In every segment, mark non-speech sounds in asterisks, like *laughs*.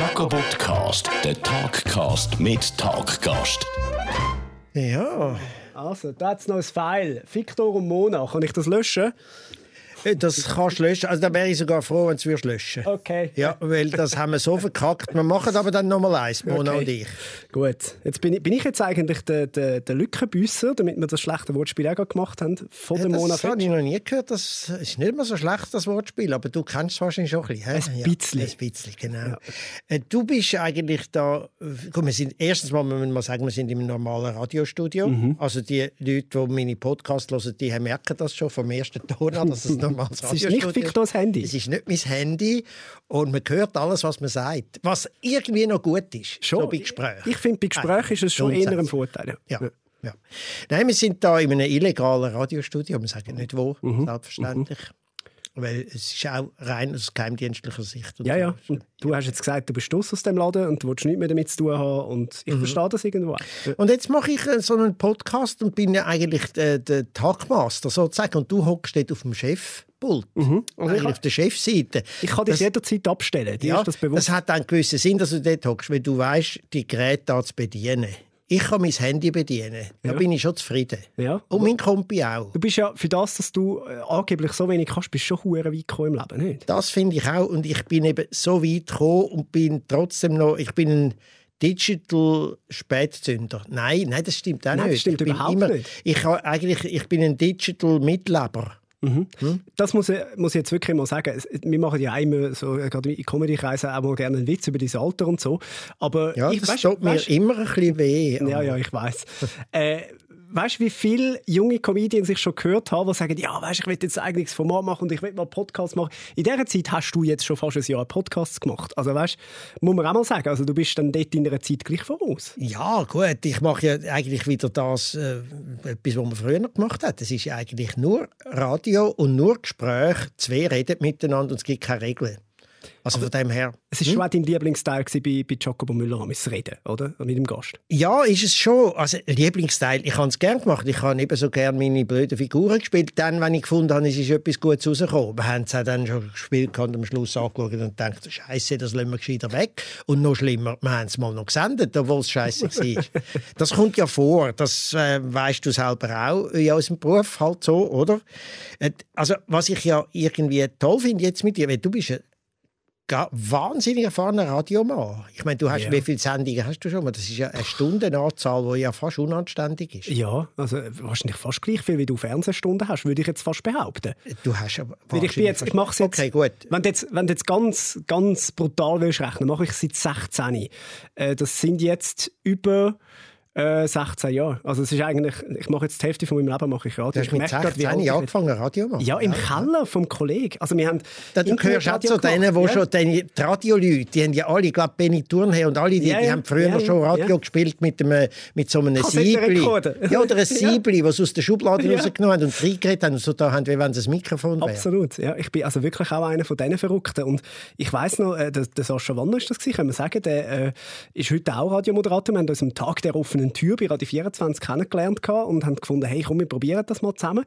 Jacobot Cast, der Talkcast mit Talkgast. Ja, Also, da hat es noch ein File. Victor und Mona. Kann ich das löschen? Äh, das kannst du löschen. Also da wäre ich sogar froh, wenn du es löschen. Okay. Ja, weil das haben wir so verkackt. Wir machen aber dann nochmal eins, Mona Okay. und ich. Gut. Jetzt bin ich, bin ich jetzt eigentlich der, der, der Lückenbüsser, damit wir das schlechte Wortspiel auch gemacht haben, von Ja, der Mona das habe ich noch nie gehört. Das ist nicht mal so schlecht, das Wortspiel. Aber du kennst es wahrscheinlich schon ein bisschen. Ein bisschen. Ja, ein bisschen, genau. Äh, Du bist eigentlich da... Guck, wir sind, erstens mal müssen wir mal sagen, wir sind im normalen Radiostudio. Mhm. Also die Leute, die meine Podcasts hören, die merken das schon vom ersten Ton an, dass es *laughs* ein normales Es ist nicht Victors Handy. Es ist nicht mein Handy und man hört alles, was man sagt. Was irgendwie noch gut ist, so bei Gesprächen. Ich finde, bei Gesprächen ist es schon eher ein Vorteil. Ja. Ja. Nein, wir sind da in einem illegalen Radiostudio. Wir sagen nicht wo, Mhm. selbstverständlich. Weil es ist auch rein aus geheimdienstlicher Sicht. Ja, ja. Und du hast jetzt gesagt, du bist aus dem Laden und du willst nichts mehr damit zu tun haben. Und Mhm. ich verstehe das irgendwo. Und jetzt mache ich äh, so einen Podcast und bin ja eigentlich der, der Tagmaster sozusagen. Und du hockst dort auf dem Chefpult. Also ich eigentlich ha- auf der Chefseite. Ich kann dich Das- jederzeit abstellen. Dir Ja, das bewusst. das hat einen gewissen Sinn, dass du dort hockst, weil du weißt, die Geräte da zu bedienen. Ich kann mein Handy bedienen. Da Ja. bin ich schon zufrieden. Ja, Und mein Kompi auch. Du bist ja für das, dass du äh, angeblich so wenig kannst, bist du schon hure weit gekommen im Leben, nicht? Das finde ich auch. Und ich bin eben so weit gekommen und bin trotzdem noch, ich bin ein Digital Spätzünder. Nein, nein, das stimmt auch Nein, das nicht. stimmt ich bin überhaupt immer, nicht. Ich, eigentlich, ich bin ein Digital Mitleber. Das muss ich, muss ich jetzt wirklich mal sagen. Es- Wir machen ja auch immer so, äh, gerade in Comedy-Kreisen auch mal gerne einen Witz über dein Alter und so. Aber Ja, ich, das weißt- tut mir weißt- immer ein bisschen weh. Ja, ja, ich weiß. äh, weißt du, wie viele junge Comedians ich schon gehört habe, die sagen, ja, weißt, ich will jetzt ein eigenes Format machen und ich will mal Podcasts machen. In dieser Zeit hast du jetzt schon fast ein Jahr Podcasts gemacht. Also weißt, muss man auch mal sagen, also du bist dann dort in einer Zeit gleich voraus. Ja, gut, ich mache ja eigentlich wieder das, äh, etwas, was man früher gemacht hat. Es ist ja eigentlich nur Radio und nur Gespräch. Zwei reden miteinander und es gibt keine Regeln. Also von dem her. Es war schon auch dein Lieblingsteil bei, bei Jacobo Müller, das Reden, oder? Mit dem Gast. Ja, ist es schon. Also Lieblingsteil, ich habe es gerne gemacht. Ich habe eben so gerne meine blöden Figuren gespielt. Dann, wenn ich gefunden habe, es ist etwas Gutes rausgekommen. Wir haben es auch dann schon gespielt und am Schluss angeschaut und gedacht, Scheiße, das lassen wir gescheiter weg. Und noch schlimmer, wir haben es mal noch gesendet, obwohl es Scheiße war. *laughs* das kommt ja vor. Das äh, weißt du selber auch in unserem Beruf halt so, oder? Also was ich ja irgendwie toll finde jetzt mit dir, weil du bist wahnsinnig erfahrener Radiomann. Ich meine, du hast, Ja. wie viele Sendungen hast du schon? mal? Das ist ja eine Stundenanzahl, die ja fast unanständig ist. Ja, also äh, wahrscheinlich fast gleich viel, wie du Fernsehstunden hast, würde ich jetzt fast behaupten. Du hast aber Weil ich bin jetzt, ich mache es jetzt, Okay, gut. Wenn du jetzt, wenn du jetzt ganz, ganz brutal willst rechnen, mache ich es seit 16. Äh, das sind jetzt über äh, 16 Jahre. Also es ist eigentlich, ich mache jetzt die Hälfte von meinem Leben mache ich Radio. Du hast Ich mit merke gerade, wie 16 alt ich bin. angefangen, Radio machen. Ja, im Keller vom Kollegen. Also wir haben Da, du gehörst auch zu denen, die gemacht, schon die, Radioleute, die haben ja alle, ich glaube Benny Thurnherr und alle, die, Ja, die ja. haben früher Ja, schon ja. Radio Ja. gespielt mit, dem, mit so einem. Siebli. Ja, oder ein *laughs* Ja. Siebli, was aus der Schublade *laughs* Ja. rausgenommen haben und reingeredet haben und so da haben, wie wenn es ein Mikrofon wäre. Absolut, ja. Ich bin also wirklich auch einer von diesen Verrückten. Und ich weiss noch, äh, der, der Sascha Wanner ist das gewesen, können wir sagen, der äh, ist heute auch Radiomoderator. Wir haben uns am Tag der offenen Tür bei Radio 24 kennengelernt und haben gefunden, hey, komm, wir probieren das mal zusammen.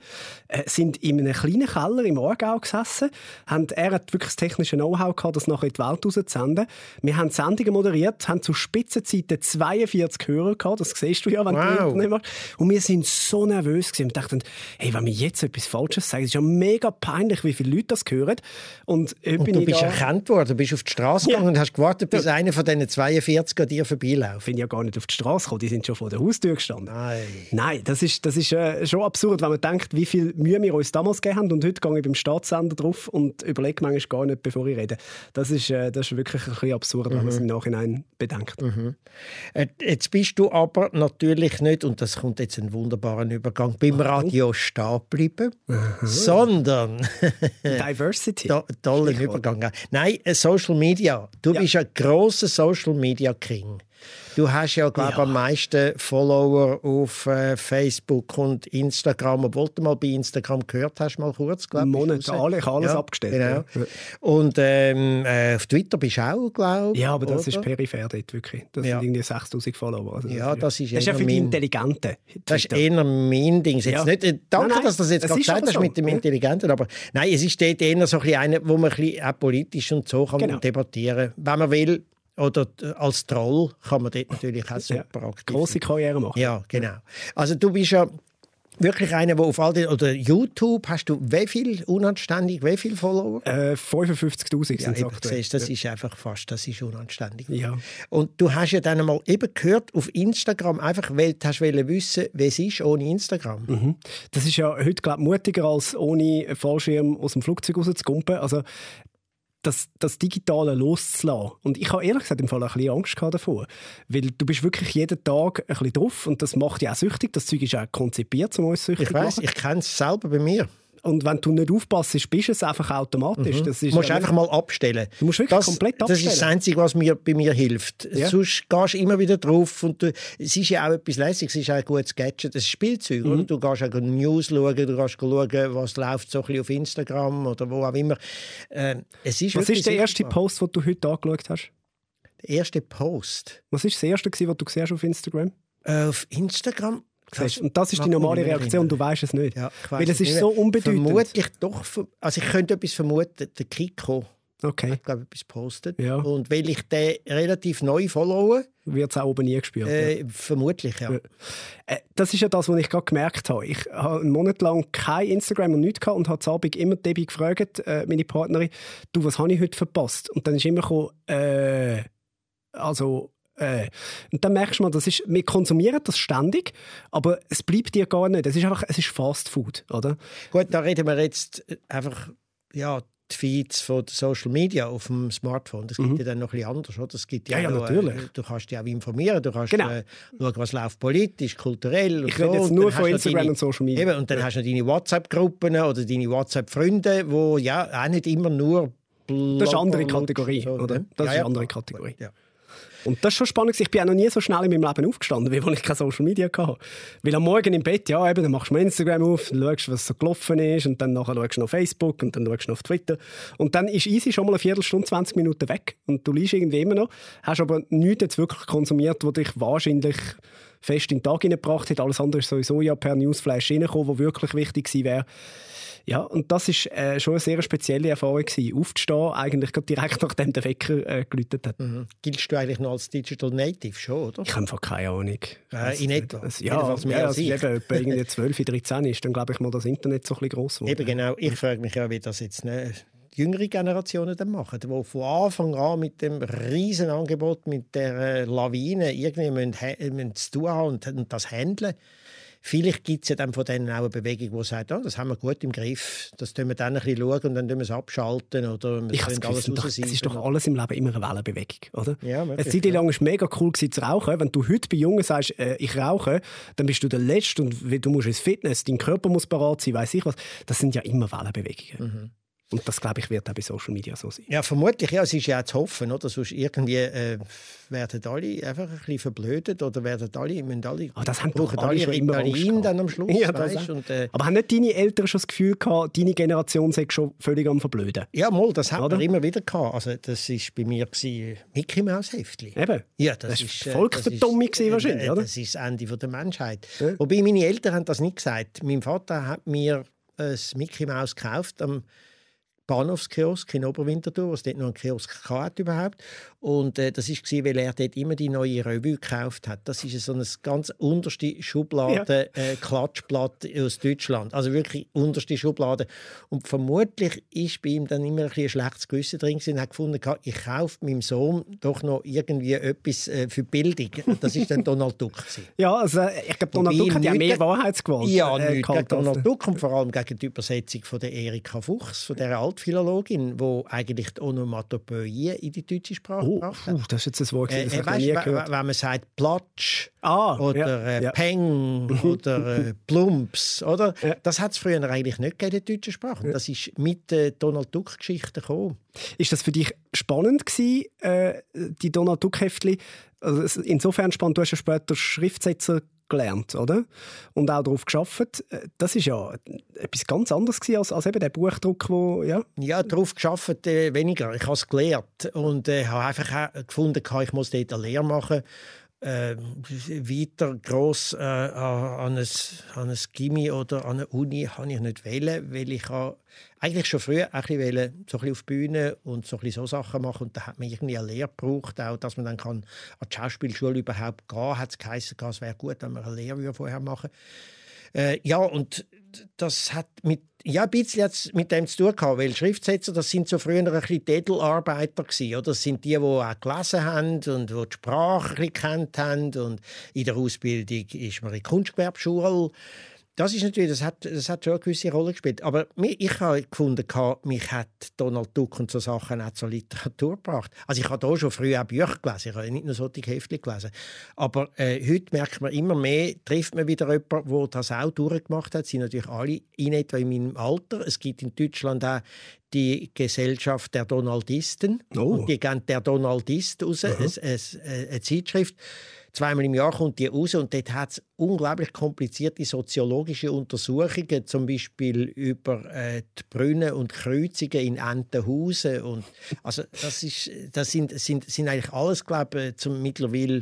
Äh, sind in einem kleinen Keller im Aargau gesessen. Haben, er hat wirklich das technische Know-how gehabt, das nachher in die Welt rauszusenden. Wir haben Sendungen moderiert, haben zu Spitzenzeiten 42 Hörer gehabt. Das siehst du ja, wenn Wow. du Internet machst. Und wir sind so nervös gewesen und dachten, hey, wenn wir jetzt etwas Falsches sagen, ist ja mega peinlich, wie viele Leute das hören. Und, heute Und bin du ich bist da, erkannt worden, du bist auf die Straße Ja. gegangen und hast gewartet, bis einer von diesen 42 an dir vorbeiläuft. bin ja gar nicht auf die Straße gekommen, die sind schon vor der Haustür gestanden. Nein. Nein, das ist, das ist äh, schon absurd, wenn man denkt, wie viel Mühe wir uns damals gegeben haben. Und heute gehe ich beim Staatssender drauf und überlege manchmal gar nicht, bevor ich rede. Das ist, äh, das ist wirklich ein bisschen absurd, wenn man es im Nachhinein bedenkt. Äh, Jetzt bist du aber natürlich nicht, und das kommt jetzt ein wunderbarer Übergang, beim Radio stehen geblieben, sondern *laughs* Diversity. to tollen Übergang. Nein, äh, Social Media. Du Ja. bist ein grosser Social Media King. Du hast ja, glaube ich, Ja. am meisten Follower auf äh, Facebook und Instagram, obwohl du mal bei Instagram gehört hast, mal kurz, glaube ich. Monat, raus. alle- ich alles abgestellt, Genau. ja. Und ähm, äh, auf Twitter bist du auch, glaube ich. Ja, aber das oder? ist peripher dort wirklich. Das Ja. sind irgendwie 6000 Follower. Also Ja, das ist das ist ja für die Intelligenten. Das ist eher mein Ding. Jetzt Ja. nicht, äh, danke, Nein, nein, dass du das jetzt gerade gesagt hast so. mit dem Ja. Intelligenten, aber nein, es ist dort eher so ein bisschen eine, wo man ein bisschen auch politisch und so kann Genau. debattieren Wenn man will, Oder äh, als Troll kann man dort natürlich auch super ja. aktiv Grosse Karriere machen. Ja, genau. Also du bist ja wirklich einer, der auf all den, oder YouTube, hast du wie viel unanständig, wie viel Follower? Äh, 55'000 Ja, sind eben, aktuell. siehst, das ist einfach fast, das ist unanständig. Ja. Und du hast ja dann mal eben gehört auf Instagram, einfach weil du hast wissen, wie es ist ohne Instagram. Mhm. Das ist ja heute glaub, mutiger als ohne Fallschirm aus dem Flugzeug rauszukumpen. Also das, das Digitale loszulassen. Und ich habe ehrlich gesagt im Fall ein bisschen Angst davor. Weil du bist wirklich jeden Tag ein bisschen drauf und das macht dich auch süchtig. Das Zeug ist auch konzipiert, um uns süchtig Ich zu weiß, machen. ich kenne es selber bei mir. Und wenn du nicht aufpasst, bist es einfach automatisch. Das Du ist musst ja einfach mal abstellen. Du musst wirklich das, komplett Das ist abstellen. das Einzige, was mir, bei mir hilft. Ja. Sonst gehst du immer wieder drauf. Und du, es ist ja auch etwas Lässiges, es ist auch ein gutes Gadget, das ist Spielzeug. Mhm. Du gehst auch News schauen, du gehst schauen, was läuft so ein bisschen auf Instagram oder wo auch immer. Äh, es ist Was ist der erste sichtbar. Post, den du heute angeschaut hast? Der erste Post? Was ist das erste, was du siehst auf Instagram? Äh, auf Instagram? Siehst? Und das ist die normale Reaktion, du weißt es nicht. Ja, Weil es ist nicht so unbedeutend. Vermutlich doch. Also ich könnte etwas vermuten. Der Kiko Okay, hat, glaube ich, etwas gepostet. Ja. Und weil ich den relativ neu followe, wird es auch oben nie gespürt. ja. äh, vermutlich, ja. Ja. Äh, Das ist ja das, was ich gerade gemerkt habe. Ich habe einen Monat lang kein Instagram und nichts gehabt und habe Abend immer Debbie gefragt, äh, meine Partnerin, du, was habe ich heute verpasst? Und dann ist immer gekommen, äh, also, äh. Und dann merkst du mal, das ist, wir konsumieren das ständig, aber es bleibt dir gar nicht. Es ist einfach, es ist Fast Food, oder? Gut, da reden wir jetzt äh, einfach, ja, die Feeds von Social Media auf dem Smartphone. Das gibt ja dann noch ein bisschen anders. Oder? Das gibt ja, Mhm. Ja, ja, noch, natürlich. Äh, du kannst dich auch informieren, du kannst Genau. äh, schauen, was läuft politisch, kulturell Ich rede so. jetzt Und nur von Instagram deine, und Social Media. Eben, und dann hast du noch deine WhatsApp-Gruppen oder deine WhatsApp-Freunde, wo ja auch nicht immer nur Das ist eine andere Kategorie, so, oder? ne? Das Ja, ist ja, eine andere. Kategorie. Ja. Und das ist schon spannend. Ich bin auch noch nie so schnell in meinem Leben aufgestanden, wie als ich keine Social Media hatte. Weil am Morgen im Bett, ja, eben, dann machst du Instagram auf, schaust, was so gelaufen ist, und dann nachher schaust du noch Facebook und dann schaust du auf Twitter. Und dann ist easy schon mal eine Viertelstunde, 20 Minuten weg. Und du liest irgendwie immer noch, hast aber nichts jetzt wirklich konsumiert, was dich wahrscheinlich fest in den Tag hineingebracht hat. Alles andere ist sowieso ja per Newsflash reingekommen, was wirklich wichtig wäre. Ja, und das ist äh, schon eine sehr spezielle Erfahrung gewesen. Aufzustehen, eigentlich gerade direkt nachdem der Wecker äh, geläutet hat. Mhm. Giltst du eigentlich noch als Digital Native schon, oder? Ich habe einfach keine Ahnung. Äh, in etwa. Das, ja, Jedenfalls mehr ja, als also ich. eben irgendwie 12, 13 ist, dann glaube ich mal, das Internet so ein bisschen gross wurde. Eben genau. Ich frage mich ja, wie das jetzt ne, die jüngere Generationen dann machen, die von Anfang an mit dem riesen Angebot, mit der äh, Lawine irgendwie müssen, müssen zu tun haben und, und das handeln. Vielleicht gibt es ja dann von denen auch eine Bewegung, die sagt, oh, das haben wir gut im Griff, das tun wir dann ein bisschen schauen und dann tun wir es abschalten oder wir Ich können Gefühl, es, sind doch, es ist doch alles im Leben immer eine Wellenbewegung, oder? Ja, Eine wirklich, Zeit lang war es mega cool zu rauchen. Wenn du heute bei Jungen sagst, äh, ich rauche, dann bist du der Letzte und du musst ins Fitness, dein Körper muss parat sein, weiß ich was. Das sind ja immer Wellenbewegungen. Mhm. Und das, glaube ich, wird auch bei Social Media so sein. Ja, vermutlich, ja, es ist ja auch zu hoffen, oder? Sonst irgendwie äh, werden alle einfach ein bisschen verblödet oder werden alle, müssen alle, Aber das haben doch brauchen alle alle schon immer Ritalin dann am Schluss, Ja, das auch. und, äh, Aber haben nicht deine Eltern schon das Gefühl gehabt, deine Generation sei schon völlig am Verblöden? Ja, mal, das hat Oder? man immer wieder gehabt. Also das ist bei mir gsi Mickey Maus Heftli. Eben. Ja, das, Das ist äh, Volksverdummung gewesen wahrscheinlich, äh, oder? Das ist das Ende der Menschheit. Ja. Wobei meine Eltern haben das nicht gesagt. Mein Vater hat mir ein Mickey Maus gekauft am Bahnhofskiosk in Oberwinterthur, was dort noch einen Kiosk hatte überhaupt. Und äh, das war, weil er dort immer die neue Revue gekauft hat. Das ist so eine ganz unterste Schublade, äh, Klatschblatt aus Deutschland. Also wirklich unterste Schublade. Und vermutlich ist bei ihm dann immer ein, bisschen ein schlechtes Gewissen drin gewesen. Er hat gefunden, ich kaufe meinem Sohn doch noch irgendwie etwas äh, für Bildung. Das ist dann *laughs* Donald Duck. gewesen. Ja, also äh, ich glaube, Donald Duck hat ja nichts mehr ge- Wahrheitsgewalt. Ja, äh, nicht gehabt gegen Donald Duck und vor allem gegen die Übersetzung von der Erika Fuchs, von der Altphilologin, die eigentlich die Onomatopoeien in die deutsche Sprache Oh, gebracht hat. puh, das ist jetzt ein Wort, Äh, das äh, weißt, nie wenn, gehört. wenn man sagt Platsch Ah, oder ja, äh, ja. Peng *laughs* oder äh, Plumps, oder? Ja. Das hat es früher eigentlich nicht gegeben in der deutschen Sprache. Das ist mit der Donald Duck-Geschichte gekommen. Ist das für dich spannend gewesen, äh, die Donald Duck Heftli? Also insofern spannend, du hast ja später Schriftsetzer gelernt, oder? Und auch darauf geschafft. Äh, Das ist ja etwas ganz anderes als, als eben der Buchdruck, wo ja. Ja, darauf geschafft äh, weniger. Ich habe es gelernt und äh, habe einfach gefunden, ich muss dort eine Lehre machen. Äh, weiter gross äh, an, ein, an ein Gimmi oder an eine Uni habe ich nicht wählen, weil ich eigentlich schon früher ein bisschen so ein auf die Bühne und so, so Sachen machen und da hat man irgendwie eine Lehre gebraucht, auch, dass man dann kann an die Schauspielschule überhaupt gehen, hat es geheißen, es wäre gut, wenn man eine Lehre vorher machen. Äh, ja, und das hat mit ja, ein bisschen jetzt mit dem zu tun gehabt, weil Schriftsetzer, das sind so früher ein bisschen gewesen, oder? Das sind die, die auch gelesen haben und die, die Sprache kennt haben und in der Ausbildung ist man in Kunstgewerbeschule das ist natürlich, das hat, das hat schon eine gewisse Rolle gespielt. Aber ich habe gefunden, mich hat Donald Duck und so Sachen auch zur Literatur gebracht. Also ich habe da schon früher auch Bücher gelesen, ich habe nicht nur solche Hefte gelesen. Aber äh, heute merkt man immer mehr, trifft man wieder jemanden, der das auch durchgemacht hat. Sie sind natürlich alle in etwa in meinem Alter. Es gibt in Deutschland auch die Gesellschaft der Donaldisten. Oh. Und die geben der Donaldist raus, eine, eine, eine Zeitschrift zweimal im Jahr kommt die raus und dort hat es unglaublich komplizierte soziologische Untersuchungen, zum Beispiel über äh, die Brunnen und Kreuzungen in Entenhausen. Und, also das, ist, das sind, sind, sind eigentlich alles, glaube ich, zum mittlerweile äh,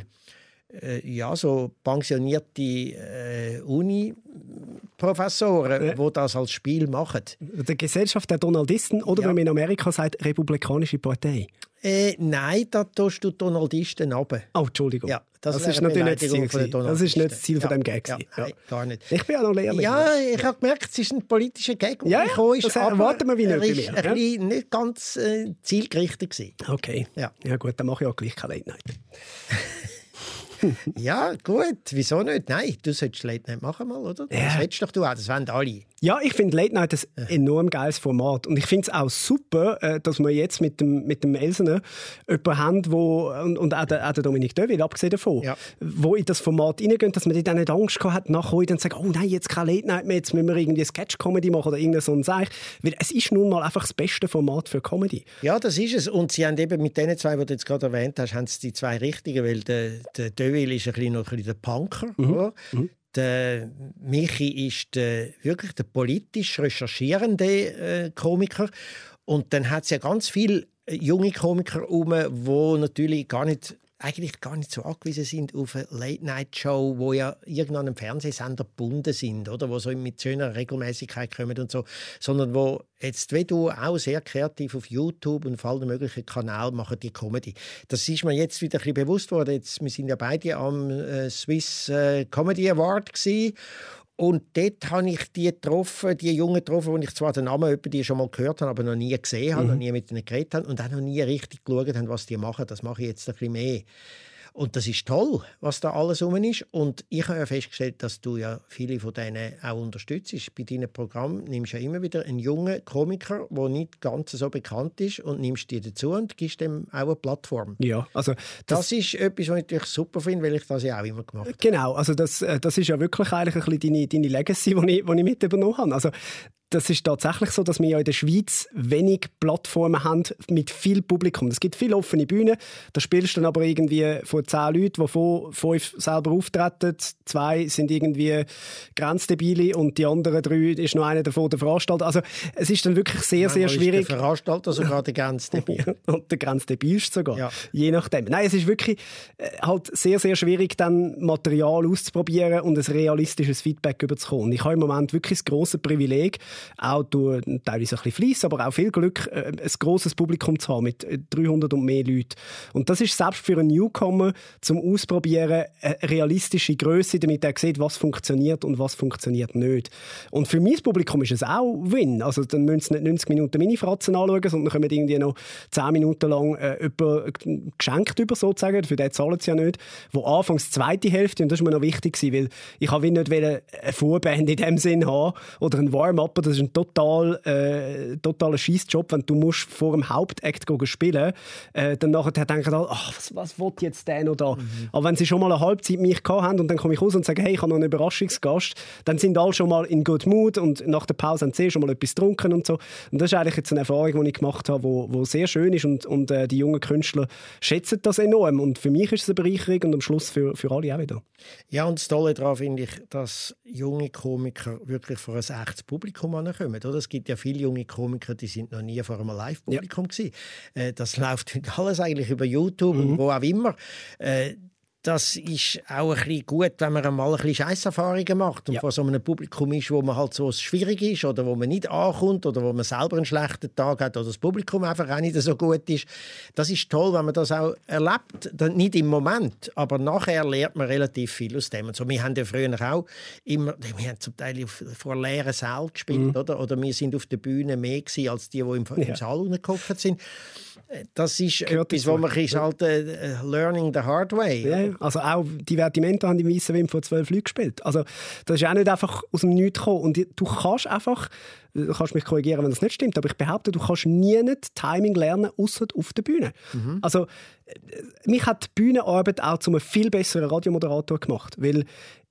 ja, so pensionierte äh, Uni-Professoren, ja. die das als Spiel machen. Die Gesellschaft der Donaldisten oder ja. wenn man in Amerika sagt, Republikanische Partei? Äh, nein, da tust du Donaldisten ab. Oh, Entschuldigung. Ja, das, das ist natürlich nicht das Ziel. Das ist nicht das Ziel ja, von dem Gag. Ja, nein, gar nicht. Ich bin ja noch Lehrling. Ja, ich habe gemerkt, es ist ein politischer Gag. Ja, ist, das erwarten wir wie nicht bei mir. Er ist nicht ganz äh, zielgerichtet. Gewesen. Okay. Ja. ja gut, dann mache ich auch gleich keine Night. *laughs* *laughs* ja, gut. Wieso nicht? Nein, du solltest Late Night machen mal, oder? Ja. Das hättest doch du auch. Das wollen alle. Ja, ich finde Late Night ein enorm geiles Format. Und ich finde es auch super, äh, dass wir jetzt mit dem, mit dem Elsener jemanden haben, wo, und, und auch, der, auch der Dominik Döville, abgesehen davon, ja. wo in das Format reingehen, dass man dann nicht Angst gehabt hat, nachher dann sagen, oh nein, jetzt kein Late Night mehr, jetzt müssen wir irgendwie Sketch-Comedy machen oder irgendein so ein Seich. Weil es ist nun mal einfach das beste Format für Comedy. Ja, das ist es. Und sie haben eben mit den zwei, die du jetzt gerade erwähnt hast, haben sie die zwei richtigen, weil der, der Döville ist ein bisschen noch ein bisschen der Punker. Mhm. Mhm. Der Michi ist der, wirklich der politisch recherchierende äh, Komiker. Und dann hat es ja ganz viele junge Komiker um, die natürlich gar nicht eigentlich gar nicht so angewiesen sind auf eine Late-Night-Show, wo ja irgendwann einem Fernsehsender gebunden sind, oder? wo so mit schöner Regelmäßigkeit kommen und so, sondern wo jetzt, wie du, auch sehr kreativ auf YouTube und auf allen möglichen Kanälen machen die Comedy. Das ist mir jetzt wieder ein bisschen bewusst worden. Jetzt, wir sind ja beide am äh, Swiss äh, Comedy Award gewesen und dort habe ich die getroffen, die Jungen getroffen, die ich zwar den Namen die schon mal gehört habe, aber noch nie gesehen habe, mhm. noch nie mit ihnen geredet habe und auch noch nie richtig geschaut habe, was die machen. Das mache ich jetzt ein bisschen mehr. Und das ist toll, was da alles rum ist. Und ich habe ja festgestellt, dass du ja viele von denen auch unterstützt. Bei deinem Programm nimmst du ja immer wieder einen jungen Komiker, der nicht ganz so bekannt ist, und nimmst die dazu und gibst dem auch eine Plattform. Ja, also das, das ist etwas, was ich natürlich super finde, weil ich das ja auch immer gemacht habe. Genau, also das, äh, das ist ja wirklich eigentlich ein bisschen deine, deine Legacy, die ich, die ich mit übernommen habe. Also das ist tatsächlich so, dass wir ja in der Schweiz wenig Plattformen haben mit viel Publikum. Es gibt viele offene Bühnen, da spielst du dann aber irgendwie vor zehn Leuten, wovon fünf selber auftreten, zwei sind irgendwie Grenzdebile und die anderen drei ist noch einer davon der Veranstalter. Also es ist dann wirklich sehr, Nein, sehr schwierig. Der Veranstalter sogar der Grenzdebil. *laughs* und der Grenzdebilste sogar, ja. je nachdem. Nein, es ist wirklich äh, halt sehr, sehr schwierig, dann Material auszuprobieren und ein realistisches Feedback überzukommen. Ich habe im Moment wirklich das grosse Privileg, auch durch teilweise ein bisschen Fleiss, aber auch viel Glück, äh, ein grosses Publikum zu haben mit 300 äh, und mehr Leuten. Und das ist selbst für einen Newcomer zum Ausprobieren eine realistische Größe, damit er sieht, was funktioniert und was funktioniert nicht. Und für mein Publikum ist es auch Win. Also dann müssen sie nicht 90 Minuten Mini-Fratzen anschauen, sondern können irgendwie noch 10 Minuten lang äh, geschenkt über sozusagen, für den zahlen sie ja nicht, wo anfangs die zweite Hälfte, und das ist mir noch wichtig weil ich habe nicht eine Vorband in dem Sinn haben oder ein Warm-up das ist ein total, äh, totaler Scheißjob, wenn du musst vor dem Hauptakt spielen äh, dann nachher denken alle, ach, was, was will jetzt der noch da? Mhm. Aber wenn sie schon mal eine Halbzeit mich gehabt haben und dann komme ich raus und sage, hey, ich habe noch einen Überraschungsgast, dann sind alle schon mal in good mood und nach der Pause haben sie schon mal etwas getrunken und so. Und das ist eigentlich jetzt eine Erfahrung, die ich gemacht habe, wo, wo sehr schön ist und, und äh, die jungen Künstler schätzen das enorm. Und für mich ist es eine Bereicherung und am Schluss für, für alle auch wieder. Ja, und das Tolle daran finde ich, dass junge Komiker wirklich vor ein echtes Publikum kommen. Oder? Es gibt ja viele junge Komiker, die sind noch nie vor einem Live-Publikum ja. Äh, das *laughs* läuft alles eigentlich über YouTube mhm. und wo auch immer. Äh, das ist auch ein bisschen gut, wenn man einmal ein bisschen Scheisserfahrungen macht und ja. vor so einem Publikum ist, wo man halt so schwierig ist oder wo man nicht ankommt oder wo man selber einen schlechten Tag hat oder das Publikum einfach auch nicht so gut ist. Das ist toll, wenn man das auch erlebt. Nicht im Moment, aber nachher lernt man relativ viel aus dem. Und so, wir haben ja früher auch immer, wir haben zum Teil vor leeren Sälen gespielt, mhm. oder? Oder wir sind auf der Bühne mehr gewesen, als die, die im, im ja. Saal gehockt sind das ist Gehört etwas, wo man ist halt äh, learning the hard way. Ja, also auch Divertimento haben die Weißen Wim vor zwölf Leuten gespielt. Also das ist auch nicht einfach aus dem Nichts gekommen. Und du kannst einfach, du kannst mich korrigieren, wenn das nicht stimmt, aber ich behaupte, du kannst nie nicht Timing lernen, außer auf der Bühne. Mhm. Also mich hat die Bühnenarbeit auch zu einem viel besseren Radiomoderator gemacht, weil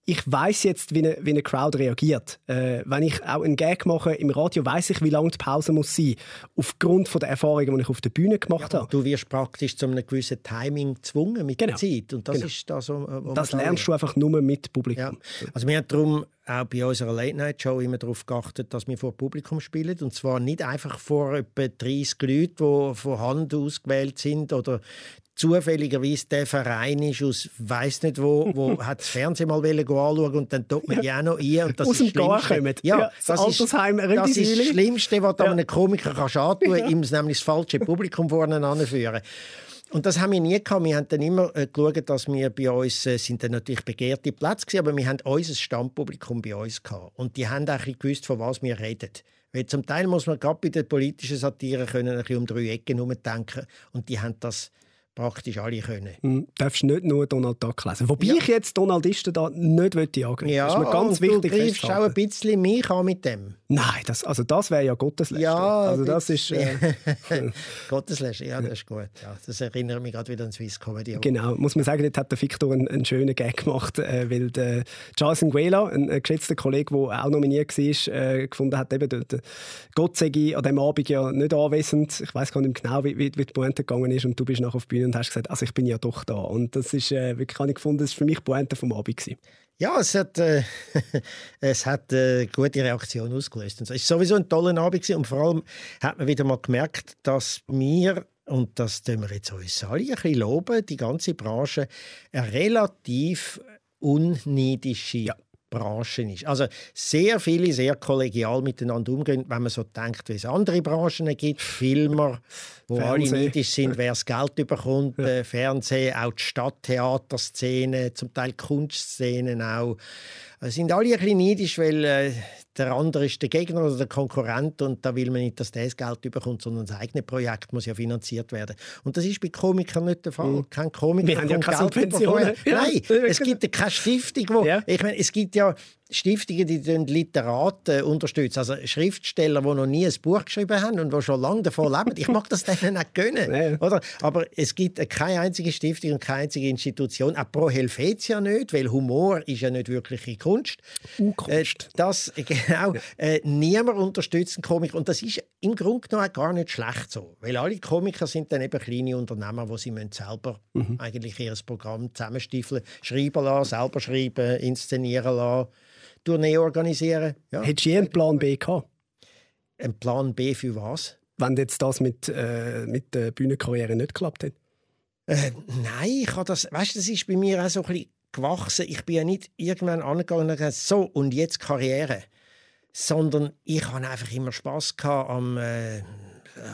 ich weiß jetzt, wie eine, wie eine Crowd reagiert. Äh, wenn ich auch einen Gag mache im Radio, weiß ich, wie lange die Pause muss sein, aufgrund von der Erfahrungen, die ich auf der Bühne gemacht ja, habe. Du wirst praktisch zu einem gewissen Timing gezwungen mit genau. der Zeit, und das genau. ist das, wo das lernst du einfach nur mit Publikum. Ja. Also wir haben darum auch bei unserer Late-Night-Show immer darauf geachtet, dass wir vor Publikum spielen. Und zwar nicht einfach vor etwa 30 Leuten, die von Hand ausgewählt sind oder zufälligerweise der Verein ist aus weiß nicht wo, wo *laughs* hat das Fernsehen mal anschauen und dann tut man ja. auch noch ein. Und das aus dem Gar kommen. Ja, ja, das, das, ist, das ist das Schlimmste, was ja. einem Komiker kannst antun kann, ihm nämlich das falsche Publikum vorne anführen. Und das haben wir nie gehabt. Wir haben dann immer äh, geschaut, dass wir bei uns, äh, sind dann natürlich begehrte Plätze gewesen, aber wir haben unser Stammpublikum bei uns gehabt. Und die haben auch gewusst, von was wir reden. Weil zum Teil muss man gerade bei der politischen Satire können ein bisschen um drei Ecken herumdenken. Und die haben das praktisch alle können. Du darfst nicht nur Donald Duck lesen. Wobei ja. ich jetzt Donaldisten da nicht angreifen Ja, das ist mir ganz wichtig du greifst auch ein bisschen mich an mit dem. Nein, das, also das wäre ja Gotteslästerung. Ja, also das ist... Äh, *laughs* *laughs* Gotteslästerung, ja, das ist gut. Ja, das erinnert mich gerade wieder an Swiss Comedy. Genau, muss man sagen, dort hat der Victor einen, einen schönen Gag gemacht, äh, weil der Charles Nguela, ein, ein geschätzter Kollege, der auch nominiert war, äh, gefunden hat, eben, der, Gott sei an diesem Abend ja nicht anwesend. Ich weiß gar nicht genau, wie, wie, wie die Pointe gegangen ist und du bist nachher auf die Bühne und hast gesagt, also ich bin ja doch da. Und das ist äh, wirklich, habe ich gefunden, das war für mich die Pointe vom Abend. Gewesen. Ja, es hat, äh, *laughs* es hat äh, gute Reaktion ausgelöst. Es war sowieso ein toller Abend und vor allem hat man wieder mal gemerkt, dass wir und das tun wir jetzt uns alle ein bisschen loben, die ganze Branche eine relativ unneidische ja. Branche ist. Also sehr viele sehr kollegial miteinander umgehen, wenn man so denkt, wie es andere Branchen gibt, Filmer, wo Fernsehen. alle neidisch sind, wer das Geld bekommt, ja. äh, Fernsehen, auch die Stadttheaterszene, zum Teil Kunstszenen auch. Es sind alle ein bisschen neidisch, weil äh, der andere ist der Gegner oder der Konkurrent und da will man nicht, dass der das Geld bekommt, sondern das eigene Projekt muss ja finanziert werden. Und das ist bei Komikern nicht der Fall. Mhm. Kein Komiker Wir haben ja keine Subventionen. Nein, es gibt ja keine Stiftung, wo, ja. ich meine, es gibt ja Stiftungen, die Literaten unterstützen, also Schriftsteller, die noch nie ein Buch geschrieben haben und die schon lange davon leben. Ich mag das denen nicht gönnen, nee. oder? Aber es gibt keine einzige Stiftung und keine einzige Institution, auch Pro Helvetia nicht, weil Humor ist ja nicht wirkliche Kunst. Unkunst. Äh, das, *laughs* genau, äh, niemand unterstützt einen Komiker und das ist im Grunde genommen gar nicht schlecht so, weil alle Komiker sind dann eben kleine Unternehmer, wo sie selber mhm. eigentlich ihr Programm zusammenstiefeln, schreiben lassen, selber schreiben, inszenieren lassen Tournee organisieren. Ja. Hättest du je einen Plan B gehabt? Ein Plan B für was? Wenn jetzt das mit, äh, mit der Bühnenkarriere nicht geklappt hätte? Äh, nein, ich habe das, weißt, das ist bei mir auch so ein bisschen gewachsen. Ich bin ja nicht irgendwann angegangen und gesagt, so und jetzt Karriere, sondern ich habe einfach immer Spaß gehabt am äh,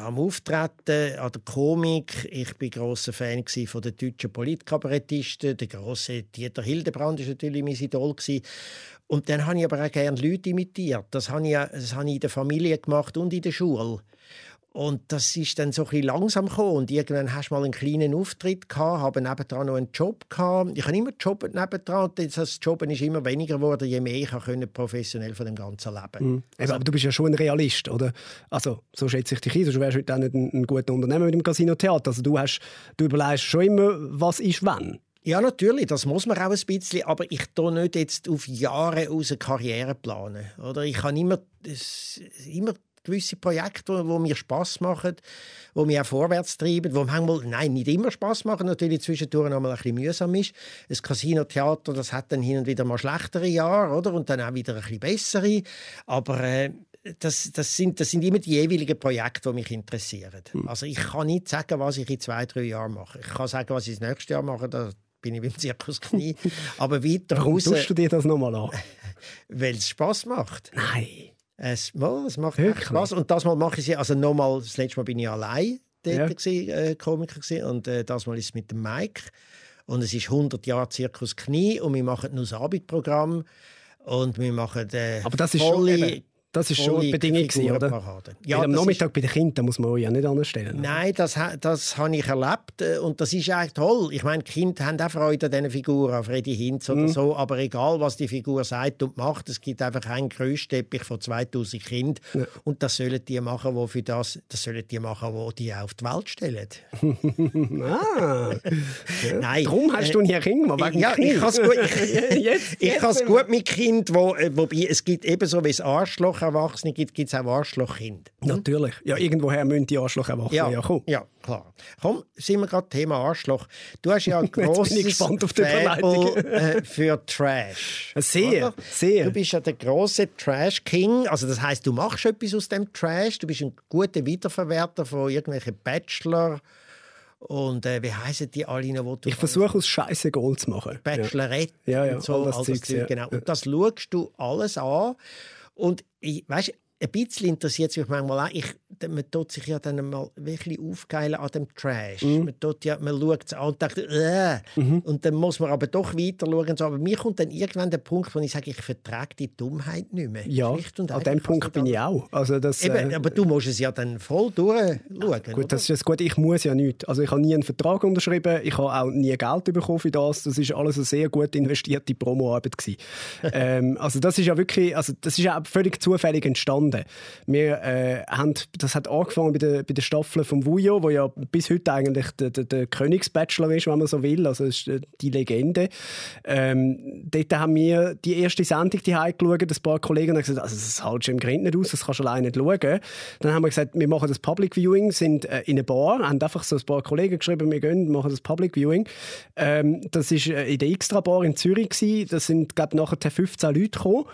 am Auftreten, an der Komik. Ich war großer Fan von den deutschen Politkabarettisten. Der große Dieter Hildebrand war natürlich mein Idol. Und dann habe ich aber auch gerne Leute imitiert. Das habe ich, das habe ich in der Familie gemacht und in der Schule. Und das ist dann so ein bisschen langsam gekommen. Und irgendwann hast du mal einen kleinen Auftritt gehabt, habe nebendran noch einen Job gehabt. Ich habe immer Job nebendran. Das Jobben ist immer weniger geworden, je mehr ich können, professionell von dem Ganzen leben. Mhm. Also, aber du bist ja schon ein Realist, oder? Also, so schätze ich dich ein. Du wärst heute auch nicht ein, ein guter Unternehmer mit dem Casino-Theater. Also, du, hast, du überlegst schon immer, was ist wann. Ja, natürlich, das muss man auch ein bisschen, aber ich tue nicht jetzt auf Jahre aus eine Karriere planen. Oder ich habe immer, immer gewisse Projekte, die, mir Spaß machen, die mich auch vorwärts treiben, die manchmal, nein, nicht immer Spaß machen, natürlich zwischendurch noch mal ein bisschen mühsam ist. Das Casino-Theater, das hat dann hin und wieder mal schlechtere Jahre, oder? Und dann auch wieder ein bisschen bessere. Aber äh, das, das, sind, das sind immer die jeweiligen Projekte, die mich interessieren. Hm. Also ich kann nicht sagen, was ich in zwei, drei Jahren mache. Ich kann sagen, was ich das nächste Jahr mache, da bin ich beim Zirkus Knie. *laughs* Aber weiter Warum raus, tust du dir das nochmal an? *laughs* weil es Spass macht. Nein. Es, mal, es macht Wirklich? Spaß. Und das Mal mache ich sie, also nochmal, das letzte Mal bin ich allein dort Ja. gewesen, äh, Komiker gewesen, und äh, das Mal ist es mit dem Mike. Und es ist 100 Jahre Zirkus Knie und wir machen nur das Abendprogramm und wir machen äh, Aber das ist schon, volle, eben, das ist schon die Bedingung, gewesen, oder? Figurenparade. Ja, am das Nachmittag bei den Kindern muss man euch ja nicht anstellen. Nein, das, das habe ich erlebt äh, und das ist eigentlich toll. Ich meine, die Kinder haben auch Freude an diesen Figuren, an Freddy Hinz Mhm. oder so, aber egal, was die Figur sagt und macht, es gibt einfach einen Grössteppich von 2000 Kindern und das sollen die machen, wo für das, das sollen die machen, wo die auf die Welt stellen. *laughs* Ah, *laughs* Nein, darum hast äh, du hier Ring wegen ja, ich kann es gut, ich, *laughs* Jetzt- ich jetzt gut mit Kind, wo, äh, wobei es gibt ebenso wie es Arschloch Erwachsene gibt, gibt es auch Arschlochkind. Natürlich. Ja, irgendwoher müssen die Arschloch erwachsen ja, ja kommen. ja, klar. Komm, sind wir gerade Thema Arschloch. Du hast ja ein *laughs* grosses Überleitung. äh, für Trash. *laughs* Sehr, oder? sehr. Du bist ja der große Trash King. Also das heißt, du machst etwas aus dem Trash. Du bist ein guter Wiederverwerter von irgendwelchen Bachelor und äh, wie heißen die alle noch? Wo du Ich versuche aus Scheiße Gold zu machen. Bachelorette Ja, ja, und so, all das all das Zeug, ja. genau. Und das schaust du alles an. Und ich, weißt, ein bisschen interessiert es mich manchmal auch. Ich, man tut sich ja dann mal wirklich aufgeilen an dem Trash. Mhm. Man, tut ja, man schaut es an und denkt, äh. und dann muss man aber doch weiter schauen. So. Aber mir kommt dann irgendwann der Punkt, wo ich sage, ich vertrage die Dummheit nicht mehr. Ja, an dem Punkt Also bin ich auch. Also das, Eben, äh, aber du musst es ja dann voll durchschauen. Gut, das ist jetzt gut. Ich muss ja nicht. Also ich habe nie einen Vertrag unterschrieben. Ich habe auch nie Geld bekommen für das. Das ist alles eine sehr gut investierte Promoarbeit *laughs* ähm, also das ist ja wirklich, also das ist ja auch völlig zufällig entstanden. Wir äh, haben, das hat angefangen bei der, bei der Staffel vom Vujo, wo ja bis heute eigentlich der, der, der Königsbachelor ist, wenn man so will. Also das ist äh, die Legende. Ähm, dort haben wir die erste Sendung die geschaut. Ein paar Kollegen haben gesagt, also das haltst du im Grind nicht aus, das kannst du alleine nicht schauen. Dann haben wir gesagt, wir machen das Public Viewing, sind äh, in einer Bar, haben einfach so ein paar Kollegen geschrieben, wir gehen, machen das Public Viewing. Ähm, das ist äh, in der Extra Bar in Zürich gewesen. Da sind, glaube nachher 15 Leute gekommen.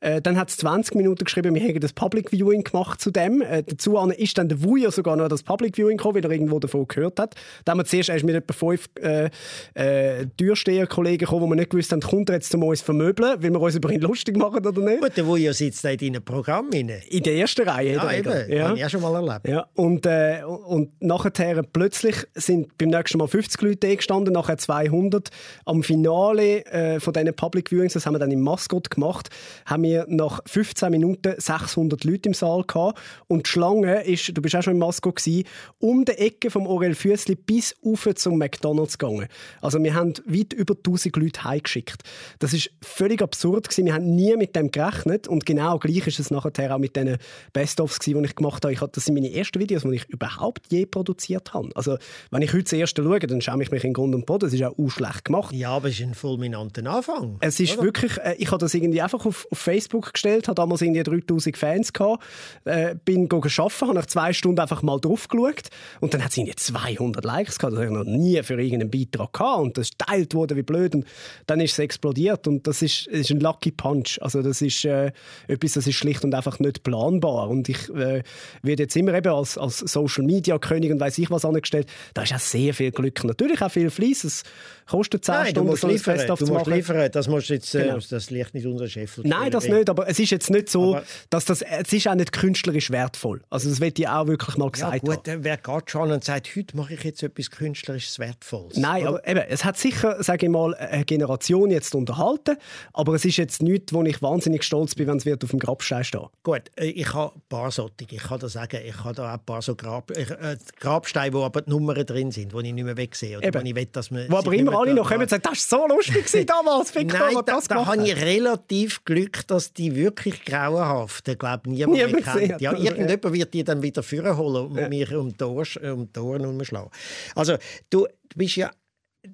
Äh, dann hat es 20 Minuten geschrieben, wir hätten das Public Viewing gemacht zu dem. Äh, dazu an ist dann der Wuja sogar noch das Public Viewing gekommen, weil er irgendwo davon gehört hat. Dann haben wir zuerst erst mit etwa fünf äh, äh, Türsteher-Kollegen gekommen, wo wir nicht gewusst haben, kommt er jetzt zu uns vermöbeln, weil wir uns über ihn lustig machen oder nicht. Gut, der Wujo sitzt da in deinem Programm rein. In der ersten Reihe. Ja, eben. wieder. Habe ich auch schon mal erlebt. Ja, und, äh, und nachher plötzlich sind beim nächsten Mal 50 Leute da gestanden, nachher 200. Am Finale äh, von diesen Public Viewings, das haben wir dann im Maskott gemacht, haben wir nach 15 Minuten 600 Leute im Saal gehabt. Und die Schlange ist, du bist auch schon im Maskott gewesen, um die Ecke vom Orel Füssli bis auf zum McDonalds gegangen. Also wir haben weit über 1000 Leute heimgeschickt. Das ist völlig absurd gewesen. Wir haben nie mit dem gerechnet und genau gleich ist es nachher auch mit den Best-ofs die ich gemacht habe. Ich hatte das sind meine ersten Videos, die ich überhaupt je produziert habe. Also wenn ich heute das erste schaue, dann schäme ich mich in Grund und Boden. Das ist auch schlecht gemacht. Ja, aber es ist ein fulminanter Anfang. Es ist oder? wirklich, äh, ich habe das irgendwie einfach auf, auf Facebook gestellt, habe damals irgendwie 3000 Fans gehabt, äh, bin gegangen arbeiten, habe nach zwei Stunden einfach mal drauf geschaut. Und dann hat es irgendwie 200 Likes gehabt, das habe ich noch nie für irgendeinen Beitrag gehabt. Und das ist geteilt worden wie blöd. Und dann ist es explodiert. Und das ist, ist ein Lucky Punch, also das ist äh, etwas, das ist schlicht und einfach nicht planbar. Und ich äh, werde jetzt immer eben als, als Social Media König und weiß ich was angestellt, da ist auch sehr viel Glück, natürlich auch viel Fleiss, es kostet 10 Nein, du Stunden musst so ein liefern. Du musst liefern. Das, musst jetzt, äh, Genau. das liegt nicht unser Chef. Nein, das nicht, aber es ist jetzt nicht so, Aber- dass das, es ist auch nicht künstlerisch wertvoll. Also das wird ich auch wirklich mal Ja gesagt gut, haben. äh, wer geht schon und sagt, heute mache ich jetzt etwas Künstlerisches Wertvolles? Nein, aber eben, es hat sicher, sage ich mal, eine Generation jetzt unterhalten, aber es ist jetzt nichts, wo ich wahnsinnig stolz bin, wenn es wird auf dem Grabstein stehen. Gut, äh, ich habe ein paar solche. Ich kann da sagen, ich habe da auch ein paar so Grab, ich, äh, Grabsteine, wo aber die Nummern drin sind, die ich nicht mehr wegsehe. Oder Eben. wo ich will, dass man Wo aber immer alle noch kommen und sagen, das war so lustig *laughs* damals, Victor, Nein, da, das da habe ich relativ Glück, dass die wirklich grauenhaft, ich glaube, niemand, Niemand mehr kennt. Ja, irgendjemand wird die dann wieder vorholen und mir um die Ohren, um die Ohren herumschlagen. Also, du, bist ja,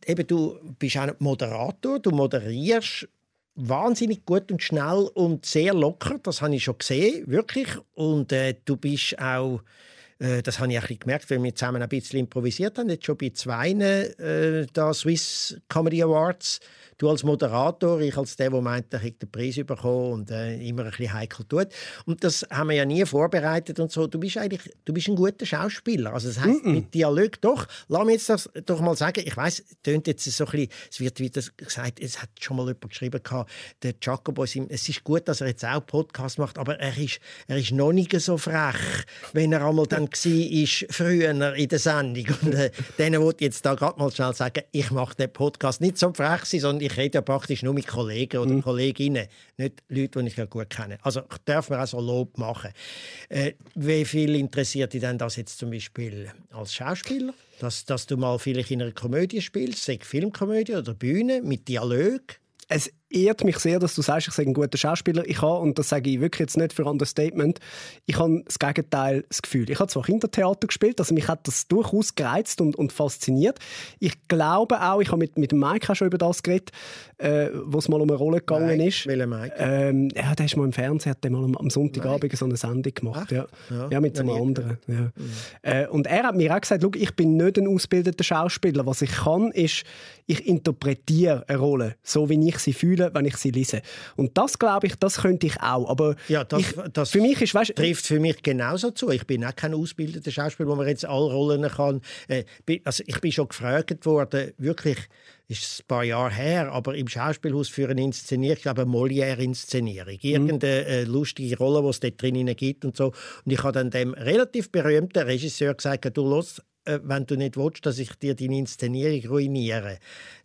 eben, du bist auch Moderator, du moderierst wahnsinnig gut und schnell und sehr locker, das habe ich schon gesehen, wirklich. Und äh, du bist auch Äh, das habe ich bisschen gemerkt, weil wir zusammen ein bisschen improvisiert haben. Jetzt schon bei zwei äh, da Swiss Comedy Awards. Du als Moderator, ich als der, der meint, er hätte den Preis bekommen und äh, immer ein bisschen heikel tut. Und das haben wir ja nie vorbereitet und so. Du bist eigentlich du bist ein guter Schauspieler. Also das heißt, mm -mm. mit Dialog doch. Lass mich jetzt das doch mal sagen. Ich weiß, es tönt jetzt so ein bisschen, es wird wieder gesagt, es hat schon mal jemand geschrieben, der Jacobo, es ist gut, dass er jetzt auch Podcast macht, aber er ist, er ist noch nicht so frech, wenn er einmal dann war, früher in der Sendung. Und äh, denen wollte ich jetzt da gerade mal schnell sagen, ich mache den Podcast nicht so frech sein, sondern ich rede ja praktisch nur mit Kollegen oder mhm. Kolleginnen, nicht Leute, die ich ja gut kenne. Also ich darf mir auch so Lob machen. Äh, wie viel interessiert dich denn das jetzt zum Beispiel als Schauspieler? Dass, dass du mal vielleicht in einer Komödie spielst, sei Filmkomödie oder Bühne, mit Dialog? Es ehrt mich sehr, dass du sagst, ich sei ein guter Schauspieler. Ich habe, und das sage ich wirklich jetzt nicht für Understatement, ich habe das Gegenteil das Gefühl. Ich habe zwar Kindertheater gespielt, also mich hat das durchaus gereizt und, und fasziniert. Ich glaube auch, ich habe mit, mit Mike auch schon über das geredet, äh, wo es mal um eine Rolle gegangen Mike, ist. Mike? Ähm, ja, der ist mal im Fernsehen, hat mal am, Sonntagabend Mike. so eine Sendung gemacht. Ja. Ja. ja. mit so einem anderen. Ja. Mhm. Äh, und er hat mir auch gesagt, ich bin nicht ein ausgebildeter Schauspieler. Was ich kann, ist, ich interpretiere eine Rolle, so wie ich sie fühle wenn ich sie lese. Und das glaube ich, das könnte ich auch. Aber ja, das, ich, das für mich ist, weißt, trifft für mich genauso zu. Ich bin auch kein ausgebildeter Schauspieler, wo man jetzt alle Rollen kann. Äh, also ich bin schon gefragt worden, wirklich ist ein paar Jahre her, aber im Schauspielhaus für eine Inszenierung, ich glaube eine Molière-Inszenierung. Mhm. Irgendeine äh, lustige Rolle, die es dort drinnen gibt und so. Und ich habe dann dem relativ berühmten Regisseur gesagt, du los, wenn du nicht willst, dass ich dir deine Inszenierung ruiniere,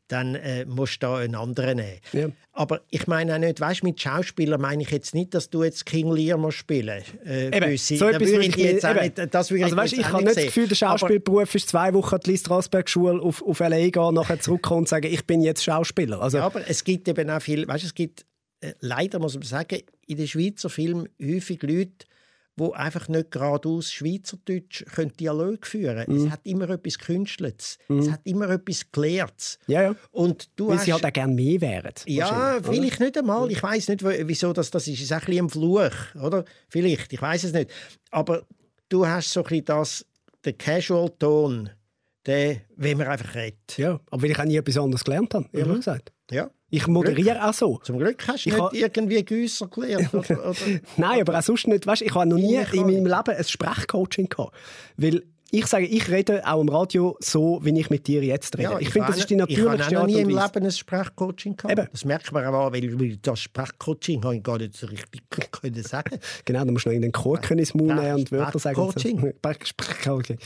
dann äh, musst du da einen anderen nehmen. Ja. Aber ich meine auch nicht, weißt, mit Schauspielern meine ich jetzt nicht, dass du jetzt King Lear musst spielen äh, eben, so da etwas würde ich jetzt auch nicht, das würde also, ich weißt, ich habe nicht das Gefühl, der Schauspielberuf aber, ist zwei Wochen die Strasberg-Schule auf, auf L.A. gehen, nachher zurückkommen und sagen, ich bin jetzt Schauspieler. Also, ja, aber es gibt eben auch viel, weißt, es gibt äh, leider, muss man sagen, in den Schweizer Filmen häufig Leute, wo einfach nicht geradeaus Schweizerdeutsch können Dialog führen. Mm. Es mhm. hat immer etwas Künstliches. Mm. Es hat immer etwas Gelehrtes. Ja, ja. Und du Weil hast... sie halt auch gerne mehr wären. Ja, vielleicht nicht einmal. Ich weiß nicht, wieso das, das ist. Es ist ein bisschen ein Fluch, oder? Vielleicht, ich weiß es nicht. Aber du hast so ein bisschen das, den Casual-Ton, den, wenn man einfach redet. Ja, aber weil ich auch nie etwas anderes gelernt habe, ehrlich mhm. gesagt. Ja. Ich moderiere Glück. auch so. Zum Glück hast du ich nicht ha... irgendwie Güsser gelernt. Oder, *laughs* oder... Nein, aber auch sonst nicht. Weißt, ich habe noch nie in meinem Leben ein Sprechcoaching gehabt. Weil ich sage, ich rede auch im Radio so, wie ich mit dir jetzt rede. Ja, ich, ich finde, das ist die natürlichste Ich habe noch nie im Leben ein Sprachcoaching gehabt. Eben. Das merkt man auch, weil das Sprachcoaching habe ich gar nicht so richtig *laughs* können sagen. genau, du musst noch in den Chor können ins Maul nehmen und Wörter sagen. Sprachcoaching. *laughs* Sprachcoaching.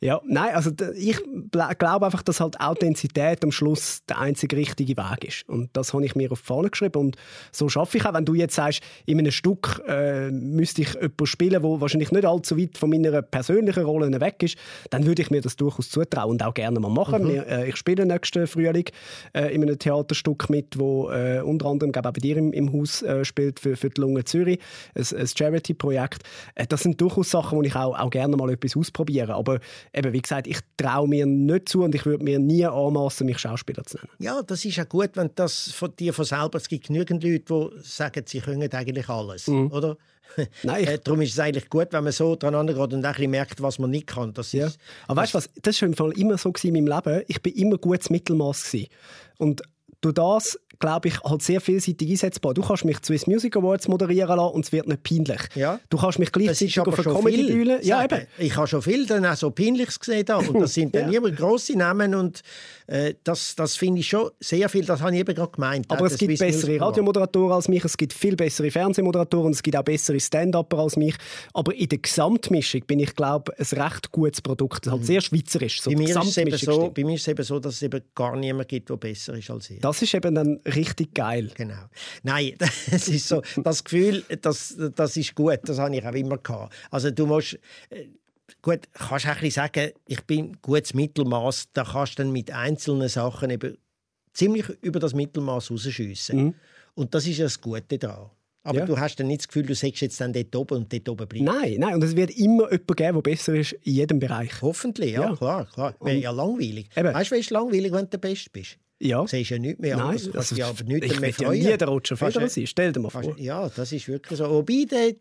Ja, nein, also ich glaube einfach, dass halt Authentizität am Schluss der einzige richtige Weg ist. Und das habe ich mir auf die Fahne geschrieben. Und so schaffe ich auch, wenn du jetzt sagst, in einem Stück äh, müsste ich jemanden spielen, der wahrscheinlich nicht allzu weit von meiner persönlichen Rolle weg weg ist, dann würde ich mir das durchaus zutrauen und auch gerne mal machen. Mhm. äh, ich spiele nächsten Frühling äh, in einem Theaterstück mit, wo äh, unter anderem glaube auch bei dir im, im Haus äh, spielt für, für die Lunge Zürich, ein, ein Charity-Projekt. Äh, das sind durchaus Sachen, wo ich auch, auch gerne mal etwas ausprobiere. Aber eben, wie gesagt, ich traue mir nicht zu und ich würde mir nie anmassen, mich Schauspieler zu nennen. Ja, das ist ja gut, wenn das von dir von selber, es gibt genügend Leute, die sagen, sie können eigentlich alles, mhm. oder? *laughs* Nein, äh, darum ist es eigentlich gut, wenn man so dran geht und ein bisschen merkt, was man nicht kann. Das ja. ist, Aber weißt du was, das war im Fall immer so in meinem Leben. Ich bin immer gutes Mittelmaß Und durch das glaube ich, halt sehr vielseitig einsetzbar. Du kannst mich Swiss Music Awards moderieren lassen und es wird nicht peinlich. Ja. Du kannst mich gleichzeitig auf eine Comedy-Bühne... Ja, eben. Ich habe schon viel dann auch so Peinliches gesehen da. und das sind dann *laughs* ja. immer grosse Namen und das, das finde ich schon sehr viel, das habe ich eben gerade gemeint. Aber es gibt Swiss bessere Radiomoderatoren als mich, es gibt viel bessere Fernsehmoderatoren es gibt auch bessere Stand-Upper als mich. Aber in der Gesamtmischung bin ich, glaube ich, ein recht gutes Produkt. Halt mhm. sehr schweizerisch. So bei, mir ist es so, bei mir ist es eben so, dass es eben gar niemand gibt, der besser ist als ich. Das ist eben dann richtig geil. Genau. Nein, *laughs* das ist so, das Gefühl, das, das ist gut, das habe ich auch immer gehabt. Also du musst, äh, gut, kannst auch ein bisschen sagen, ich bin gutes Mittelmaß, da kannst du dann mit einzelnen Sachen eben ziemlich über das Mittelmaß rausschiessen. Mhm. Und das ist ja das Gute daran. Aber ja. du hast dann nicht das Gefühl, du sagst jetzt dann dort oben und dort oben bleiben. Nein, nein, und es wird immer jemanden geben, der besser ist in jedem Bereich. Hoffentlich, ja, ja. klar, klar. Wäre ja langweilig. Eben. Weißt du, wie ist langweilig, wenn du der Beste bist? Ja. Du siehst ja nichts mehr Nein, anders. Also, ja aber nichts ich mehr freuen. ja nie der Roger Federer sein, stell dir mal vor. Ja, das ist wirklich so. Wobei, der,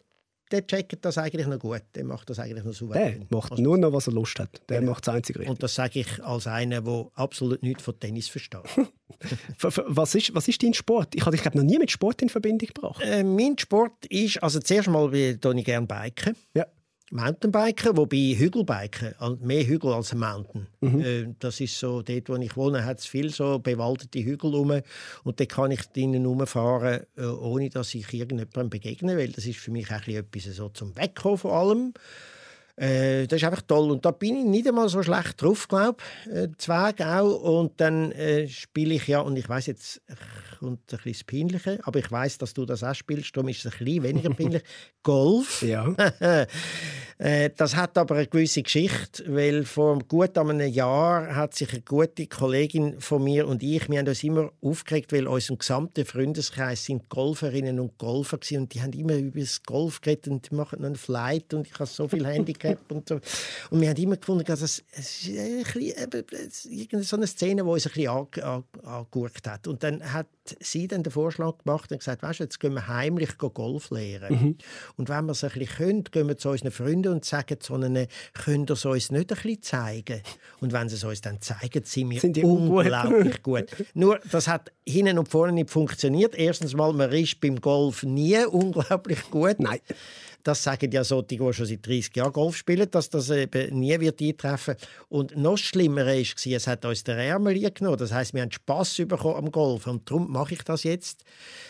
der checkt das eigentlich noch gut. Der macht das eigentlich noch souverän. Der macht also, nur noch, was er Lust hat. Der genau. macht das einzige richtig. Und das sage ich als einer, der absolut nichts von Tennis versteht. *laughs* was, ist, was ist dein Sport? Ich habe dich noch nie mit Sport in Verbindung gebracht. Äh, mein Sport ist, also zuerst mal ich gerne biken. Ja. Mountainbiken, wobei Hügelbiken, mehr Hügel als Mountain. Mhm. Äh, das ist so, dort wo ich wohne, hat es viel so bewaldete Hügel rum und da kann ich drinnen rumfahren, äh, ohne dass ich irgendjemandem begegne, weil das ist für mich auch etwas so zum Wegkommen von allem. Äh, das ist einfach toll. Und da bin ich nicht einmal so schlecht drauf, glaube ich. Äh, Zweig auch. Und dann äh, spiele ich ja, und ich weiß jetzt kommt ein bisschen das Peinliche, aber ich weiß, dass du das auch spielst, darum ist es ein bisschen weniger peinlich. *laughs* Golf. Ja. *laughs* Äh, das hat aber eine gewisse Geschichte, weil vor gut einem Jahr hat sich eine gute Kollegin von mir und ich, wir haben uns immer aufgeregt, weil unser gesamter Freundeskreis sind Golferinnen und Golfer gewesen, und die haben immer über das Golf geredet und die machen einen Flight und ich habe so viel Handicap und so. Und wir haben immer gefunden, dass es, bisschen, so eine Szene, die uns ein bisschen angegurkt hat. Und dann hat sie dann den Vorschlag gemacht und gesagt, weißt du, jetzt gehen wir heimlich Golf lernen. Mhm. Und wenn wir es ein bisschen können, gehen wir zu unseren Freunden und sagen zu ihnen, könnt ihr es uns nicht ein bisschen zeigen? Und wenn sie es uns dann zeigen, sind wir sind unglaublich gut. gut. *laughs* Nur, das hat hinten und vorne nicht funktioniert. Erstens mal, man ist beim Golf nie unglaublich gut. Nein. Das sagen ja solche, die schon seit 30 Jahren Golf spielen, dass das eben nie wird eintreffen Und noch schlimmer war, es hat uns der Ärmel genommen. Das heißt, wir haben Spass bekommen am Golf. Und darum mache ich das jetzt.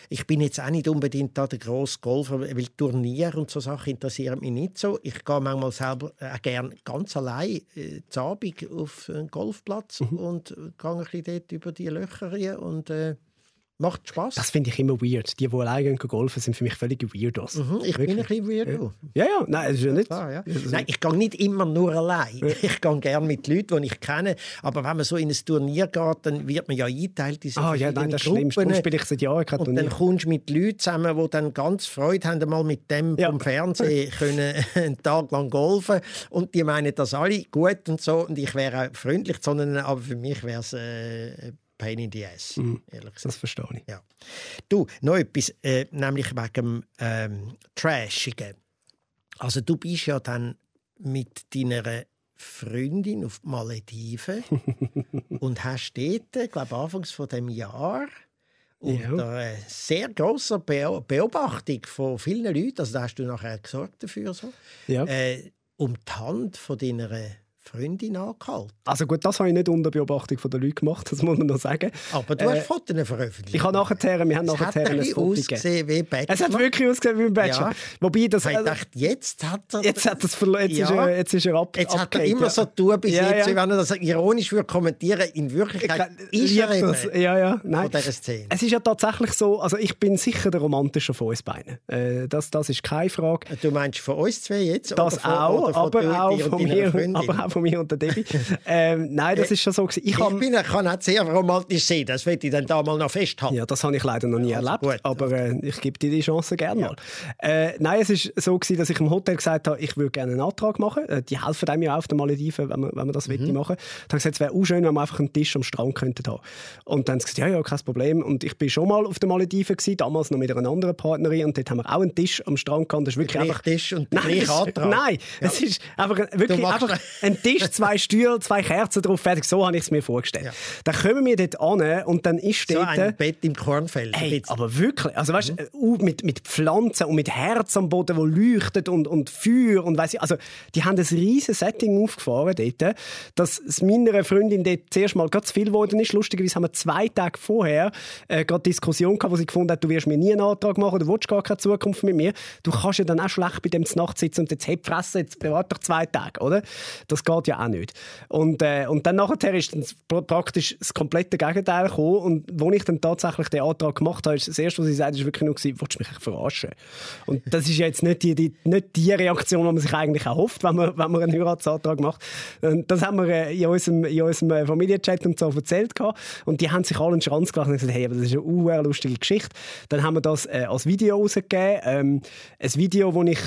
Ich bin jetzt auch nicht unbedingt da der grosse Golfer, weil Turniere und so Sachen interessieren mich nicht so. Ich gehe manchmal selber auch gerne ganz allein äh, Abend auf einen Golfplatz mhm. und gehe ein bisschen dort über die Löcher und äh, Macht Spaß. Das finde ich immer weird. Die, die alleine golfen, sind für mich völlig weirdos. Mhm, ich Wirklich. bin ein bisschen weirdo. Ja, ja, nein, das ist ja nicht. Klar, ja. Nein, ich gehe nicht immer nur allein. Ja. Ich gehe gerne mit Leuten, die ich kenne. Aber wenn man so in ein Turnier geht, dann wird man ja eingeteilt in Ah ja, nein, das Gruppen. Schlimmste. spiele ich seit Jahren kein Und dann kommst du mit Leuten zusammen, die dann ganz Freude haben, mal mit dem ja. vom Fernsehen *laughs* können einen Tag lang golfen. Und die meinen das alle gut und so. Und ich wäre auch freundlich, sondern aber für mich wäre es äh, Pain in the Ass, ehrlich gesagt. Das verstehe ich. Ja. Du, noch etwas, äh, nämlich wegen dem ähm, Trashigen. Also du bist ja dann mit deiner Freundin auf die Malediven *laughs* und hast dort, ich glaube anfangs von dem Jahr, unter ja. sehr großer Beobachtung von vielen Leuten, also da hast du nachher gesorgt dafür, so, ja. äh, um die Hand von deiner Freundin angehalten. Also gut, das habe ich nicht unter Beobachtung der Leute gemacht, das muss man noch sagen. Aber du äh, hast Fotos veröffentlicht. Ich habe nachher, wir haben nachher ein, Foto ausgesehen wie Bachelor. Es hat wirklich ausgesehen wie ein Bachelor. Ja. Wobei das... Ich äh, dachte, jetzt hat er... Jetzt hat er verloren, jetzt, ja. ist er, jetzt ist er ab, Jetzt hat er immer so tun bis ja, jetzt, ja. wenn er das ironisch würde kommentieren, in Wirklichkeit ist er eben das. Ja, ja, nein. von dieser Szene. Es ist ja tatsächlich so, also ich bin sicher der romantische von uns beiden. Äh, das, das ist keine Frage. Du meinst von uns zwei jetzt? Das von, auch, aber, auch von mir, aber auch von mir und der Debbie. *laughs* ähm, nein, das ist schon so. Ich, ich bin, kann auch sehr romantisch sehen, das will ich dann da mal noch festhalten. Ja, das habe ich leider noch nie also erlebt, gut, aber äh, ich gebe dir die Chance gerne ja. mal. Äh, nein, es ist so gewesen, dass ich im Hotel gesagt habe, ich würde gerne einen Antrag machen. Äh, die helfen einem ja auch auf den Malediven, wenn man, wenn man das mhm. machen will. Ich habe gesagt, es wäre auch schön, wenn wir einfach einen Tisch am Strand könnten haben. Und dann haben sie gesagt, ja, ja, kein Problem. Und ich bin schon mal auf den Malediven gewesen, damals noch mit einer anderen Partnerin und dort haben wir auch einen Tisch am Strand gehabt. Das ist wirklich einfach... Tisch und nein, Antrag. Nein, ja. es ist einfach wirklich einfach *laughs* ein Tisch, *laughs* zwei Stühle, zwei Kerzen drauf, fertig. So habe ich es mir vorgestellt. Ja. Dann kommen wir dort an und dann ist dort... So ein Bett im Kornfeld. Hey, aber wirklich, also weißt, mhm. uh, mit, mit Pflanzen und mit Herz am Boden, wo leuchtet und, und Feuer und weiss ich, also die haben ein riesiges Setting aufgefahren dort, dass es meiner Freundin dort zuerst mal ganz viel geworden ist. Lustigerweise haben wir zwei Tage vorher äh, gerade Diskussion gehabt, wo sie gefunden hat, du wirst mir nie einen Antrag machen, du willst gar keine Zukunft mit mir. Du kannst ja dann auch schlecht bei dem Nacht sitzen und jetzt hey, fressen, jetzt bewahrt doch zwei Tage, oder? Das geht ja auch nicht. Und, äh, und dann nachher ist dann praktisch das komplette Gegenteil gekommen. Und als ich dann tatsächlich den Antrag gemacht habe, ist das Erste, was sie sagt, ist wirklich nur, gewesen, willst du mich verarschen? Und das ist jetzt nicht die, die, nicht die Reaktion, die man sich eigentlich erhofft, wenn man, wenn man einen Heiratsantrag macht. Und das haben wir äh, in unserem, in unserem äh, Familienchat und so erzählt. Gehabt. Und die haben sich alle einen Schranz gelacht und gesagt, hey, aber das ist eine lustige Geschichte. Dann haben wir das äh, als Video rausgegeben. Ähm, ein Video, wo ich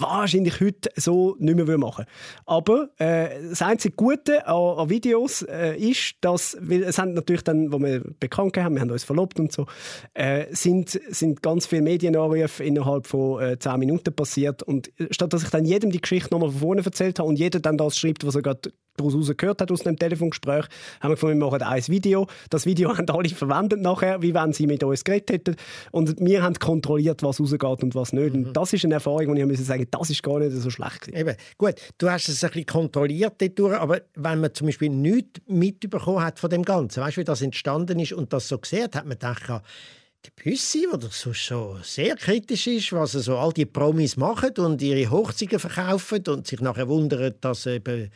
wahrscheinlich heute so nicht mehr machen. Aber äh, das einzige Gute an, an Videos äh, ist, dass, weil es haben natürlich dann, wo wir bekannt haben, wir haben uns verlobt und so, äh, sind, sind ganz viele Medienanrufe innerhalb von äh, 10 Minuten passiert. Und statt dass ich dann jedem die Geschichte nochmal von vorne erzählt habe und jeder dann das schreibt, was er gerade daraus gehört hat aus dem Telefongespräch, haben wir gefunden, wir machen ein Video. Das Video *laughs* haben alle verwendet nachher, wie wenn sie mit uns geredet hätten. Und wir haben kontrolliert, was rausgeht und was nicht. Mhm. Und das ist eine Erfahrung, wo ich muss sagen, das ist gar nicht so schlecht gewesen. Eben. Gut, du hast es ein bisschen kontrolliert dadurch, aber wenn man zum Beispiel nichts mitbekommen hat von dem Ganzen, weißt du, wie das entstanden ist und das so gesehen hat, hat man gedacht, der Büssi, der so schon sehr kritisch ist, was so all die Promis machen und ihre Hochzeiten verkaufen und sich nachher wundern, dass eben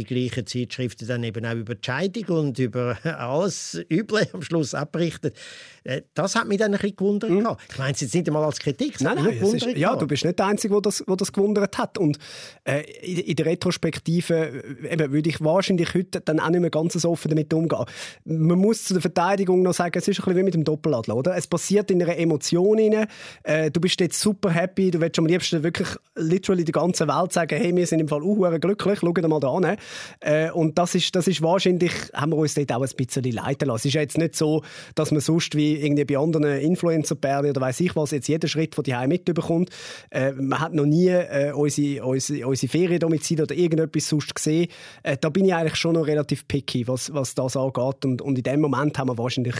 die gleichen Zeitschriften dann eben auch über die Scheidung und über *laughs* alles Üble am Schluss abberichtet. Äh, das hat mich dann ein bisschen gewundert. Mhm. Ich meine es jetzt nicht einmal als Kritik. Nein, nein, ist, ja, du bist nicht der Einzige, der das, das gewundert hat. Und äh, in, der Retrospektive äh, eben, würde ich wahrscheinlich heute dann auch nicht mehr ganz so offen damit umgehen. Man muss zu der Verteidigung noch sagen, es ist ein bisschen wie mit dem Doppeladler, oder? Es passiert in einer Emotion rein. Äh, du bist jetzt super happy, du willst am liebsten wirklich literally die ganze Welt sagen, hey, wir sind im Fall auch glücklich, schau dir mal da an. Äh, und das ist, das ist wahrscheinlich, haben wir uns dort auch ein bisschen leiten lassen. Es ist jetzt nicht so, dass man sonst wie irgendwie bei anderen Influencer-Pärchen oder weiß ich was, jetzt jeden Schritt von die mitbekommt. Äh, man hat noch nie äh, unsere, unsere, unsere Feriendomizile oder irgendetwas sonst gesehen. Äh, da bin ich eigentlich schon noch relativ picky, was, was das angeht. Und, und in dem Moment haben wir wahrscheinlich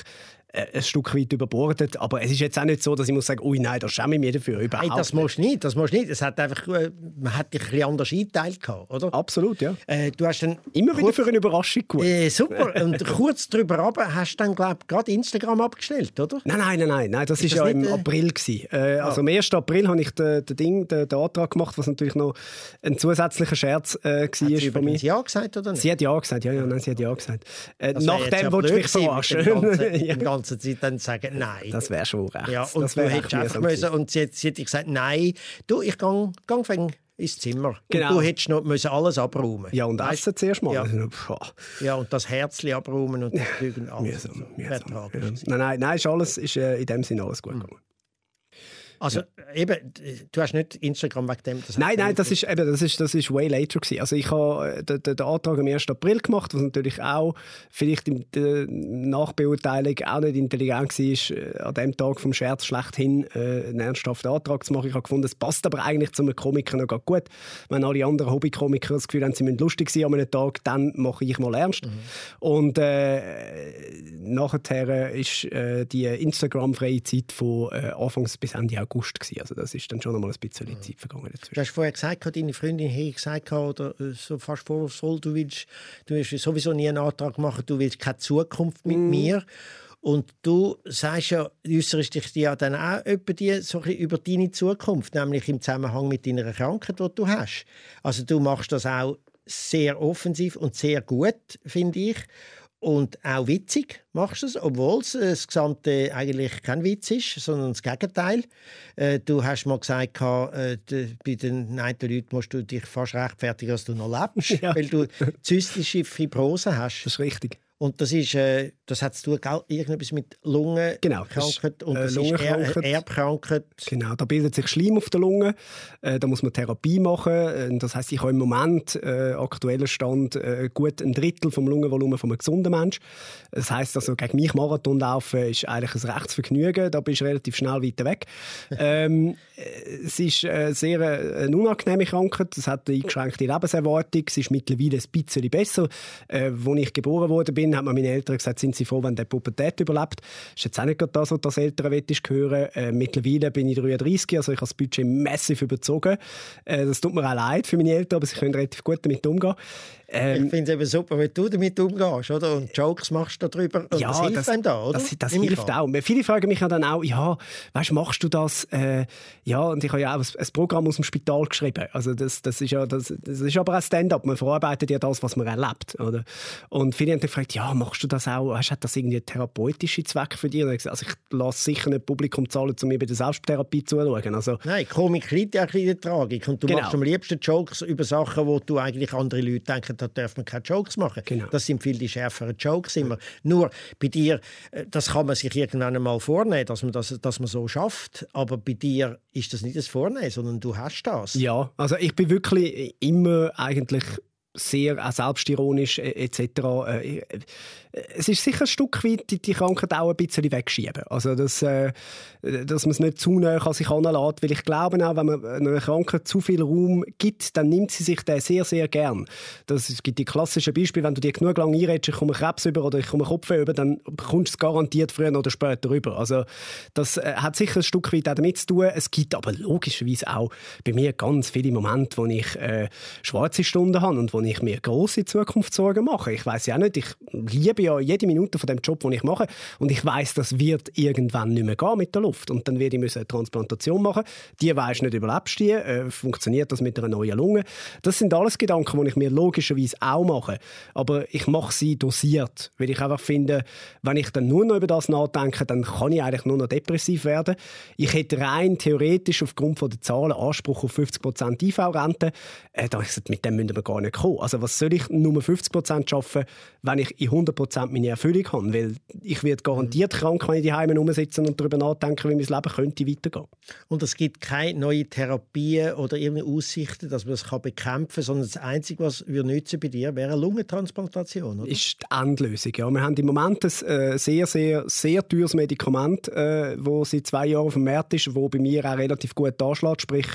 ein Stück weit überbordet. Aber es ist jetzt auch nicht so, dass ich muss sagen, ui nein, da schäme ich mich dafür. Überhaupt nein, das musst du nicht. Das musst nicht. Es hat einfach, äh, man hat dich ein bisschen anders eingeteilt gehabt, oder? Absolut, ja. Äh, du hast dann Immer kurz, wieder für eine Überraschung gut. Äh, super. Und kurz darüber runter hast du dann, glaube ich, gerade Instagram abgestellt, oder? Nein, nein, nein, nein. nein das ist, das ja nicht, im äh, April. Gewesen. Äh, ah. Also am 1. April habe ich den, den, Ding, den, den Antrag gemacht, was natürlich noch ein zusätzlicher Scherz äh, war. Hat sie übrigens Ja gesagt, oder nicht? Sie hat Ja gesagt, ja, ja, nein, sie hat Ja gesagt. Äh, nachdem wolltest du mich verarschen. Die ganze, *laughs* ganze Zeit dann sagen, nein. Das wäre schon recht. Ja, und das du hättest einfach müssen, und sie, sie hätte gesagt, nein, du, ich gehe gang, gang ins Zimmer. Genau. Und du hättest noch müssen alles abräumen Ja, und weißt, essen zuerst mal. Ja, ja und das Herzchen abräumen und das *laughs* alles. Mühsam, mühsam. Nein, nein, nein, ist alles, ist äh, in dem Sinne alles gut mhm. Also eben, du hast nicht Instagram wegen dem. nein, nein, das ist, eben, das, ist, das ist way later gewesen. Also ich habe äh, den, den, Antrag am 1. April gemacht, was natürlich auch vielleicht in der Nachbeurteilung auch nicht intelligent war, äh, an dem Tag vom Scherz schlechthin äh, einen ernsthaften Antrag zu machen. Ich habe gefunden, es passt aber eigentlich zu einem Komiker noch gut. Wenn alle anderen Hobbykomiker das Gefühl haben, sie müssen lustig sein an einem Tag, dann mache ich mal ernst. Mhm. Und äh, nachher ist äh, die Instagram-freie Zeit von äh, Anfangs bis Ende August August. Gewesen. Also das ist dann schon einmal ein bisschen mhm. Zeit vergangen dazwischen. Du hast vorher gesagt, deine Freundin hätte gesagt, oder äh, so fast vorwurfsvoll, du willst, du willst sowieso nie einen Antrag machen, du willst keine Zukunft mit mm. mir. Und du sagst ja, äußerst dich ja dann auch über, die, so über deine Zukunft, nämlich im Zusammenhang mit deiner Krankheit, die du hast. Also du machst das auch sehr offensiv und sehr gut, finde ich. Und auch witzig machst du es, obwohl es das Gesamte eigentlich kein Witz ist, sondern das Gegenteil. Äh, du hast mal gesagt, äh, bei den einen Leuten musst du dich fast rechtfertigen, dass du noch lebst, *laughs* ja. weil du zystische Fibrose hast. Das ist richtig. Und das ist, äh, das hat zu tun, irgendetwas mit Lungenkrankheit genau, und das äh, ist er Erbkrankheit. Genau, da bildet sich Schleim auf der Lunge, äh, da muss man Therapie machen. Äh, das heißt, ich habe im Moment äh, aktueller Stand äh, gut ein Drittel vom Lungenvolumen von einem gesunden Mensch. Das heißt also, gegen mich Marathon laufen ist eigentlich ein Rechtsvergnügen, da bist du relativ schnell weiter weg. *laughs* ähm, es ist äh, sehr äh, eine unangenehme Krankheit, es hat eine eingeschränkte Lebenserwartung, es ist mittlerweile ein bisschen besser. Äh, als ich geboren wurde, bin, haben mir meine Eltern gesagt, sind sie froh, wenn der Pubertät überlebt. Das ist jetzt auch nicht gerade das, was das Eltern hören äh, Mittlerweile bin ich 33, also ich habe das Budget massiv überzogen. Äh, das tut mir auch leid für meine Eltern, aber sie können relativ gut damit umgehen. Ähm, ich finde es eben super, wenn du damit umgehst oder? und Jokes machst darüber. Und ja, das hilft das, einem da, oder? Das, das hilft auch. Viele fragen mich ja dann auch, ja, weißt, machst du das? Äh, ja, und ich habe ja auch ein, Programm aus dem Spital geschrieben. Also das, das, ist, ja, das, das ist aber ein Stand-up. Man verarbeitet ja das, was man erlebt. Oder? Und viele haben gefragt, ja, ja, machst du das auch, hast, hat das irgendwie einen therapeutischen Zweck für dich? Also ich lasse sicher nicht Publikum zahlen, um mir bei der Selbsttherapie zuzuschauen. Also, Nein, Komik liegt ja ein in der Tragik. Und du Genau. machst am liebsten Jokes über Sachen, wo du eigentlich andere Leute denken, da darf man keine Jokes machen. Genau. Das sind viel die schärferen Jokes immer. Nur bei dir, äh, das kann man sich irgendwann einmal vornehmen, dass man, das, dass man so schafft. Aber bei dir ist das nicht das Vornehmen, sondern du hast das. Ja, also ich bin wirklich immer eigentlich sehr auch selbstironisch äh, etc. Äh, äh, es ist sicher ein Stück weit die, die Krankheit auch ein bisschen wegschieben. Also dass, äh, dass man es nicht zu nah an sich heranlässt, weil ich glaube auch, wenn man einer Krankheit zu viel Raum gibt, dann nimmt sie sich den sehr, sehr gern. Das, es gibt die klassischen Beispiele, wenn du dir genug lange einredest, ich komme Krebs über oder ich komme Kopf über, dann bekommst du es garantiert früher oder später über. Also das äh, hat sicher ein Stück weit auch damit zu tun. Es gibt aber logischerweise auch bei mir ganz viele Momente, wo ich äh, schwarze Stunden habe und wo ich mir große Zukunftssorgen mache. Ich weiß ja nicht, ich liebe ja jede Minute von dem Job, den ich mache und ich weiß, das wird irgendwann nicht mehr gehen mit der Luft und dann werde ich eine Transplantation machen. Die weiß nicht überlebst die, äh, funktioniert das mit einer neuen Lunge. Das sind alles Gedanken, die ich mir logischerweise auch mache, aber ich mache sie dosiert, weil ich einfach finde, wenn ich dann nur noch über das nachdenke, dann kann ich eigentlich nur noch depressiv werden. Ich hätte rein theoretisch aufgrund der Zahlen Anspruch auf 50% IV-Rente. Äh, mit dem müssen wir gar nicht kommen. Also was soll ich nur 50% arbeiten, wenn ich in 100% meine Erfüllung habe? Weil ich werde garantiert krank, wenn ich daheim rumsitze und darüber nachdenke, wie mein Leben könnte weitergehen. Und es gibt keine neue Therapien oder irgendeine Aussichten, dass man das kann bekämpfen kann, sondern das Einzige, was wir nützen bei dir, wäre eine Lungentransplantation. Oder? ist die Endlösung. Ja. Wir haben im Moment ein äh, sehr, sehr, sehr teures Medikament, äh, wo seit zwei Jahren auf dem Markt ist, wo bei mir auch relativ gut anschlägt. Sprich,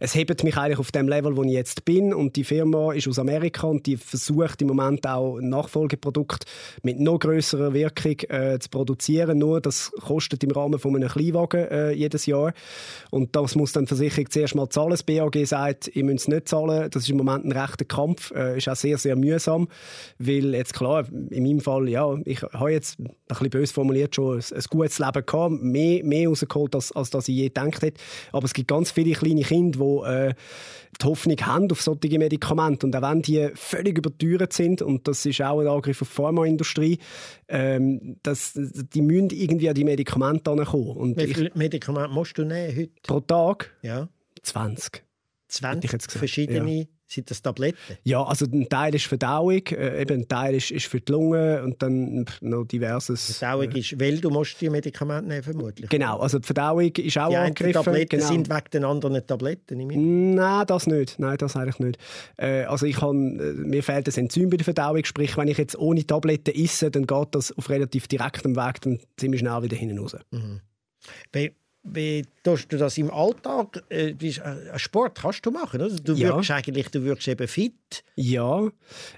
es hebt mich eigentlich auf dem Level, wo ich jetzt bin und die Firma ist aus Amerika und die versucht im Moment auch ein Nachfolgeprodukt mit noch größerer Wirkung äh, zu produzieren. Nur das kostet im Rahmen von einem Kleinwagen äh, jedes Jahr und das muss dann die Versicherung zuerst mal zahlen. Das BAG sagt, ihr müsst es nicht zahlen. Das ist im Moment ein rechter Kampf. Äh, ist auch sehr, sehr mühsam, weil jetzt klar, in meinem Fall, ja, ich habe jetzt, ein bisschen böse formuliert, schon ein, ein gutes Leben gehabt, mehr, mehr rausgeholt, als, als das ich je gedacht hätte. Aber es gibt ganz viele kleine Kinder, die äh, die Hoffnung haben auf solche Medikamente. Und auch wenn die völlig überteuert sind, und das ist auch ein Angriff auf die Pharmaindustrie, ähm, das, die müssen irgendwie an die Medikamente kommen. Und Wie viele Medikamente musst du nehmen heute? pro Tag Ja, 20. 20 ich jetzt gesagt, verschiedene, sind das Tabletten? Ja, also ein Teil ist Verdauung, äh, eben ein Teil ist, ist für die Lunge und dann noch diverses. Verdauung ist, weil du musst die Medikamente nehmen, vermutlich. Genau, also die Verdauung ist auch Die angegriffen. Tabletten genau. sind wegen den anderen Tabletten. an. Nein, das nicht. Nein, das eigentlich nicht. Äh, also ich kann, äh, mir fehlt das Enzym bei der Verdauung. Sprich, wenn ich jetzt ohne Tabletten esse, dann geht das auf relativ direktem Weg dann ziemlich schnell wieder hinten raus. Wie, wie tust du das im Alltag? Äh, äh, Sport kannst du machen, oder? Du Ja. wirkst eigentlich, du wirkst eben fit. Ja,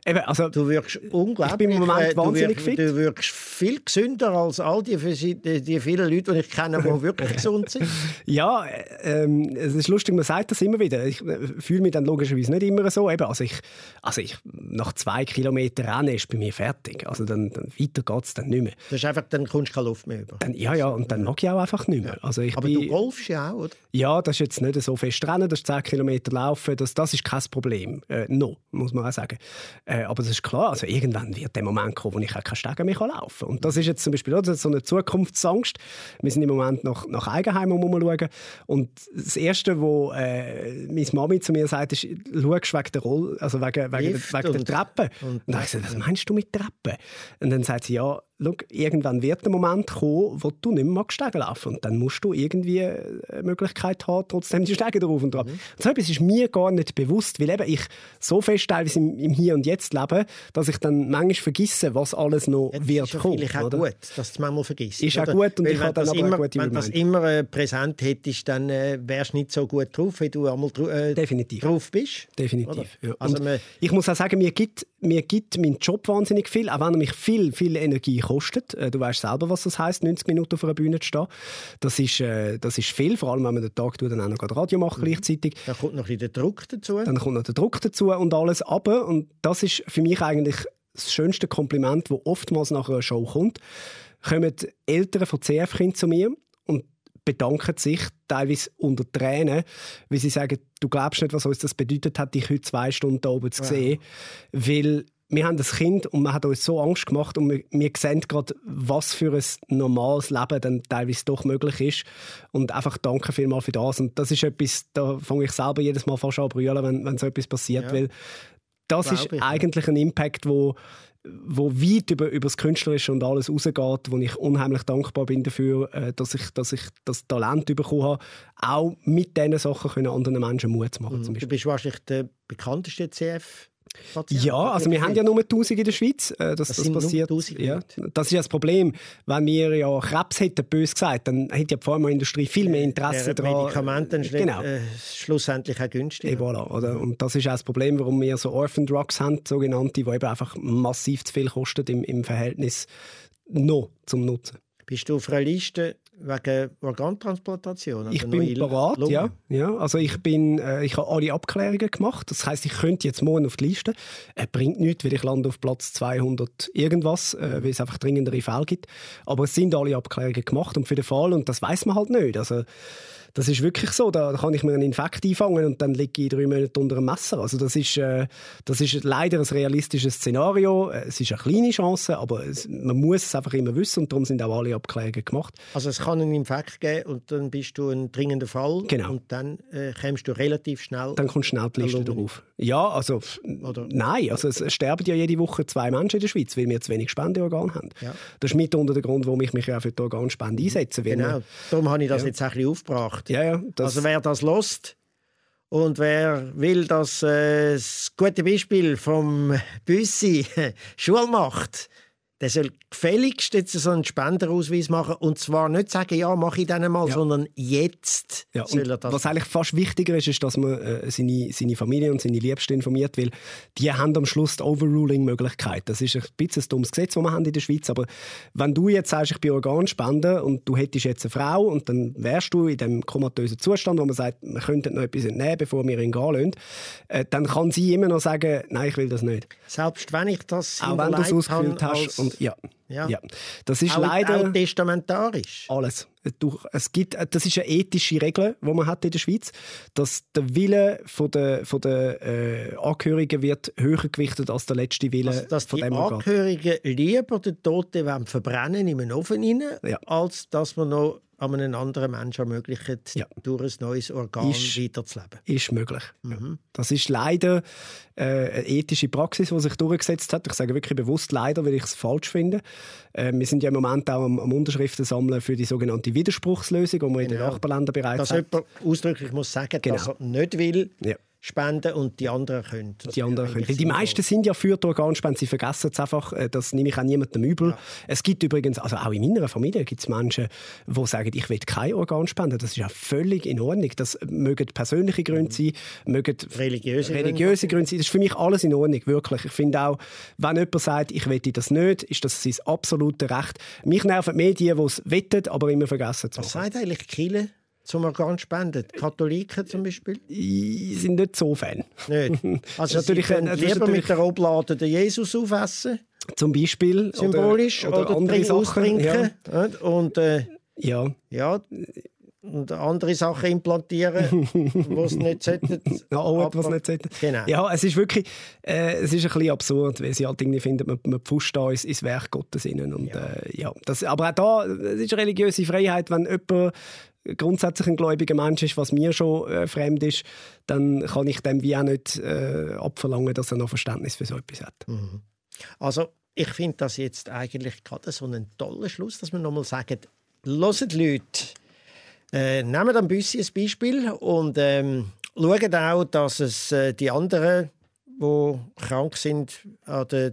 eben, also Du wirkst unglaublich. Ich bin im Moment äh, du wahnsinnig wirkst, fit. Du wirkst viel gesünder als all die, die, vielen Leute, die ich kenne, die *laughs* wirklich gesund sind. Ja, äh, ähm, es ist lustig, man sagt das immer wieder. Ich äh, fühle mich dann logischerweise nicht immer so. Eben, also ich, also ich, nach zwei Kilometern Rennen ist bei mir fertig. Also dann, dann weiter geht es dann nicht mehr. Das ist einfach, dann kommst du keine Luft mehr über. Dann, ja, ja, und dann mag ich auch einfach nicht mehr. Also ich Aber bin, du golfst ja auch, oder? Ja, das ist jetzt nicht so fest Rennen, das ist 10 Kilometer Laufen, das, das ist kein Problem. Äh, no, muss man auch sagen. Äh, aber das ist klar, also irgendwann wird der Moment kommen, wo ich auch keine Stege mehr laufen kann. Und das ist jetzt zum Beispiel auch so eine Zukunftsangst. Wir sind im Moment nach, nach Eigenheim umschauen. Und das Erste, wo äh, meine Mami zu mir sagt, ist, schaust wegen der Roll, also wegen, wegen, Lift wegen der Treppe. und- Und dann habe ich gesagt, was meinst du mit Treppe? Und dann sagt sie, ja, schau, irgendwann wird der Moment kommen, wo du nicht mehr magst Stege laufen Und dann musst du irgendwie eine Möglichkeit haben, trotzdem die Stege drauf und dran. Mhm. Und so etwas ist mir gar nicht bewusst, weil eben ich so fest teilweise im, im Hier und Jetzt lebe, dass ich dann manchmal vergesse, was alles noch Ja, wird ist kommen. vielleicht auch oder? gut, dass du es manchmal vergisst. Ist auch oder? gut und Weil ich habe dann aber immer, Wenn du das immer äh, präsent hättest, dann äh, wärst du nicht so gut drauf, wie du einmal äh, Definitiv. drauf bist. Definitiv. Ja. Also man- ich muss auch sagen, mir gibt, mir gibt mein Job wahnsinnig viel, auch wenn er mich viel, viel Energie kostet. Äh, Du weißt selber, was das heißt, 90 Minuten auf einer Bühne zu stehen. Das ist, äh, das ist viel, vor allem wenn man den Tag tut, dann auch noch Radio macht Mhm. gleichzeitig. Dann kommt noch ein bisschen der Druck dazu. Dann kommt noch der Druck dazu und alles. Aber, und das ist für mich eigentlich das schönste Kompliment, das oftmals nach einer Show kommt, kommen Eltern von CF-Kindern zu mir bedanken sich teilweise unter Tränen, weil sie sagen, du glaubst nicht, was uns das bedeutet hat, dich heute zwei Stunden da oben zu sehen, weil wir haben das Kind und man hat uns so Angst gemacht und wir, wir sehen gerade, was für ein normales Leben dann teilweise doch möglich ist. Und einfach danke vielmals für das. Und das ist etwas, da fange ich selber jedes Mal fast an zu brüllen, wenn, wenn so etwas passiert. Ja. Weil das Glaube ist ich, eigentlich ein Impact, wo wo weit über, über das Künstlerische und alles rausgeht, wo ich unheimlich dankbar bin dafür, äh, dass ich, dass ich das Talent bekommen habe, auch mit diesen Sachen können anderen Menschen Mut zu machen. Mhm. Du bist wahrscheinlich der bekannteste CF Patienten. Ja, also wir haben ja nur 1000 in der Schweiz, äh, dass das, das passiert. Ja. Das ist ja das Problem. Wenn wir ja Krebs hätten, bös gesagt, dann hätte ja die Pharmaindustrie viel mehr Interesse ja, daran. Medikamente genau. äh, schlussendlich auch günstig. Et voilà, oder? Und das ist auch das Problem, warum wir so Orphan Drugs haben, sogenannte, die eben einfach massiv zu viel kosten im, im Verhältnis noch zum Nutzen. Bist du auf einer Liste wegen Organtransplantation? Also ich bin bereit, ja, ja. Also ich, bin, äh, ich habe alle Abklärungen gemacht. Das heißt, ich könnte jetzt morgen auf die Liste. Es bringt nichts, weil ich lande auf Platz 200 irgendwas, äh, weil es einfach dringendere Fälle gibt. Aber es sind alle Abklärungen gemacht und für den Fall, und das weiß man halt nicht. Also das ist wirklich so. Da kann ich mir einen Infekt einfangen und dann liege ich drei Monate unter einem Messer. Also das ist, äh, das ist leider ein realistisches Szenario. Es ist eine kleine Chance, aber es, man muss es einfach immer wissen und darum sind auch alle Abklärungen gemacht. Also es kann einen Infekt geben und dann bist du ein dringender Fall genau. und dann äh, kommst du relativ schnell... Dann kommt schnell die Liste drauf. Ja, also Oder? nein, also es sterben ja jede Woche zwei Menschen in der Schweiz, weil wir zu wenig Spendeorgane haben. Ja. Das ist mitunter der Grund, warum ich mich ja für die Organspende einsetze. Genau, darum habe ich das ja. jetzt ein bisschen aufgebracht. Ja, ja, also wer das lost und wer will, dass äh, das gute Beispiel vom Büssi *laughs* Schule macht, der soll gefälligst jetzt so einen Spenderausweis machen und zwar nicht sagen, ja, mache ich dann mal, ja. sondern jetzt ja, soll er das Was eigentlich fast wichtiger ist, ist, dass man äh, seine, seine Familie und seine Liebsten informiert, weil die haben am Schluss die Overruling-Möglichkeit. Das ist ein bisschen ein dummes Gesetz, das wir haben in der Schweiz, aber wenn du jetzt sagst, ich bin Organspender und du hättest jetzt eine Frau und dann wärst du in dem komatösen Zustand, wo man sagt, wir könnten noch etwas entnehmen, bevor wir ihn gehen lassen, äh, dann kann sie immer noch sagen, nein, ich will das nicht. Selbst wenn ich das Auch wenn du es ausgefüllt hast und ja. Ja. ja. Das ist auch, leider auch testamentarisch. Alles. Es gibt, das ist eine ethische Regel, die man hat in der Schweiz, dass der Wille von der, von der äh, Angehörigen wird höher gewichtet als der letzte Wille also, dass von die dem Angehörigen lieber den Toten verbrennen in einem Ofen rein, ja. als dass man noch an einem anderen Menschen ermöglicht, ja. durch ein neues Organ ist, weiterzuleben. Ist möglich. Mhm. Das ist leider äh, eine ethische Praxis, die sich durchgesetzt hat. Ich sage wirklich bewusst leider, weil ich es falsch finde. Äh, wir sind ja im Moment auch am, am, Unterschriften sammeln für die sogenannte Widerspruchslösung, die man genau. in den genau. Nachbarländern bereits dass jemand ausdrücklich muss sagen, genau. dass er nicht will. Ja spenden und die anderen können. Das die anderen können. Weil die meisten sind ja für die Organspende, sie vergessen es einfach, äh, das nehme ich auch niemandem übel. Ja. Es gibt übrigens, also auch in meiner Familie gibt es Menschen, die sagen, ich will kein Organ spenden. Das ist ja völlig in Ordnung. Das mögen persönliche Gründe mhm. sein, mögen religiöse, religiöse Gründe sein. Das ist für mich alles in Ordnung, wirklich. Ich finde auch, wenn jemand sagt, ich will das nicht, ist das sein absolutes Recht. Mich nerven die Medien, die es wettet, aber immer vergessen zu machen. Was sagt eigentlich Kille? Zum Organspenden? Katholiken zum Beispiel? Die sind nicht so Fan. Nicht? *laughs* Also natürlich, sie lieber natürlich... mit der Oblade den Jesus aufessen? Zum Beispiel. Symbolisch. Oder, oder, oder andere Sachen. Austrinken. Ja. Und, äh, ja. ja. Und andere Sachen implantieren, es nicht sollten. *laughs* Ja, auch etwas nicht sollten. Genau. Ja, es ist wirklich äh, es ist ein bisschen absurd, weil sie halt irgendwie finden, man, man pfuscht da ins, ins Werk Gottes innen. Und, ja. Äh, ja, das, aber auch da es ist religiöse Freiheit, wenn jemand grundsätzlich ein gläubiger Mensch ist, was mir schon äh, fremd ist, dann kann ich dem wie auch nicht äh, abverlangen, dass er noch Verständnis für so etwas hat. Mhm. Also ich finde das jetzt eigentlich gerade so einen tollen Schluss, dass wir nochmal sagen, hört Leute, äh, nehmen ein bisschen ein Beispiel und ähm, schauen auch, dass es äh, die anderen, die krank sind an der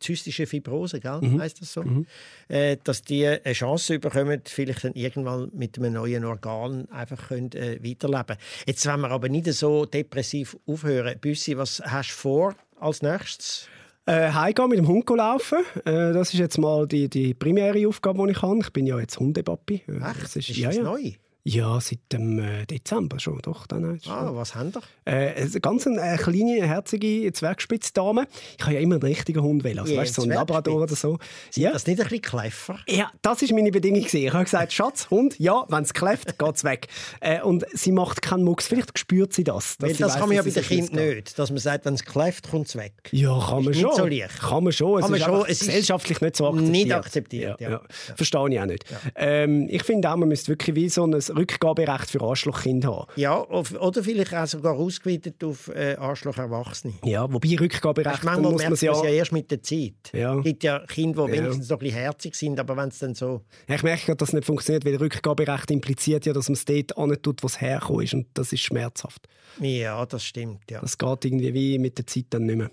zystische Fibrose, gell? Mhm. heißt das so, mhm. äh, dass die eine Chance bekommen, vielleicht dann irgendwann mit einem neuen Organ einfach können, äh, weiterleben. Jetzt wollen wir aber nicht so depressiv aufhören. Büssi, was hast du vor als nächstes? Äh, heimgehen, mit dem Hund laufen. Äh, das ist jetzt mal die, die primäre Aufgabe, die ich habe. Ich bin ja jetzt Hundepapi. Echt? Das ist, ist ja, das ja. neu? Ja, seit dem äh, Dezember schon, doch. Dann ist Ah, was haben ihr? äh, eine ganz eine, äh, kleine, herzige Zwergspitzdame. Ich habe ja immer einen richtigen Hund wählen. Also, Ja, weißt, du, so ein. Labrador oder so. Sind Ja. das nicht ein bisschen clever? Ja, das ist meine Bedingung. gewesen. Ich habe gesagt, Schatz, Hund, ja, wenn es kläfft, geht es weg. Äh, und sie macht keinen Mucks. Vielleicht spürt sie das. Weil das weiss, kann man ja bei den Kindern nicht. Dass man sagt, wenn es kläfft, kommt es weg. Ja, kann man schon. so. Kann man schon. Es Kann man ist schon. Es gesellschaftlich nicht so akzeptiert. nicht akzeptiert, ja. Verstehe ich auch nicht. Ähm, ich finde auch, man müsste wirklich wie so ein Rückgaberecht für Arschlochkinder haben. Ja, oder vielleicht auch sogar ausgeweitet auf äh, Arschloch-Erwachsene. Ja, wobei Rückgaberecht, dann Manchmal muss man merkt man ja... es ja erst mit der Zeit. Ja. Es gibt ja Kinder, die wenigstens noch ein bisschen herzig sind, aber wenn es dann so... Ja, Ich merke gerade, dass es nicht funktioniert, weil Rückgaberecht impliziert ja, dass man es dort antut, wo es hergekommen ist. Und das ist schmerzhaft. Ja, das stimmt, ja. Das geht irgendwie wie mit der Zeit dann nicht mehr.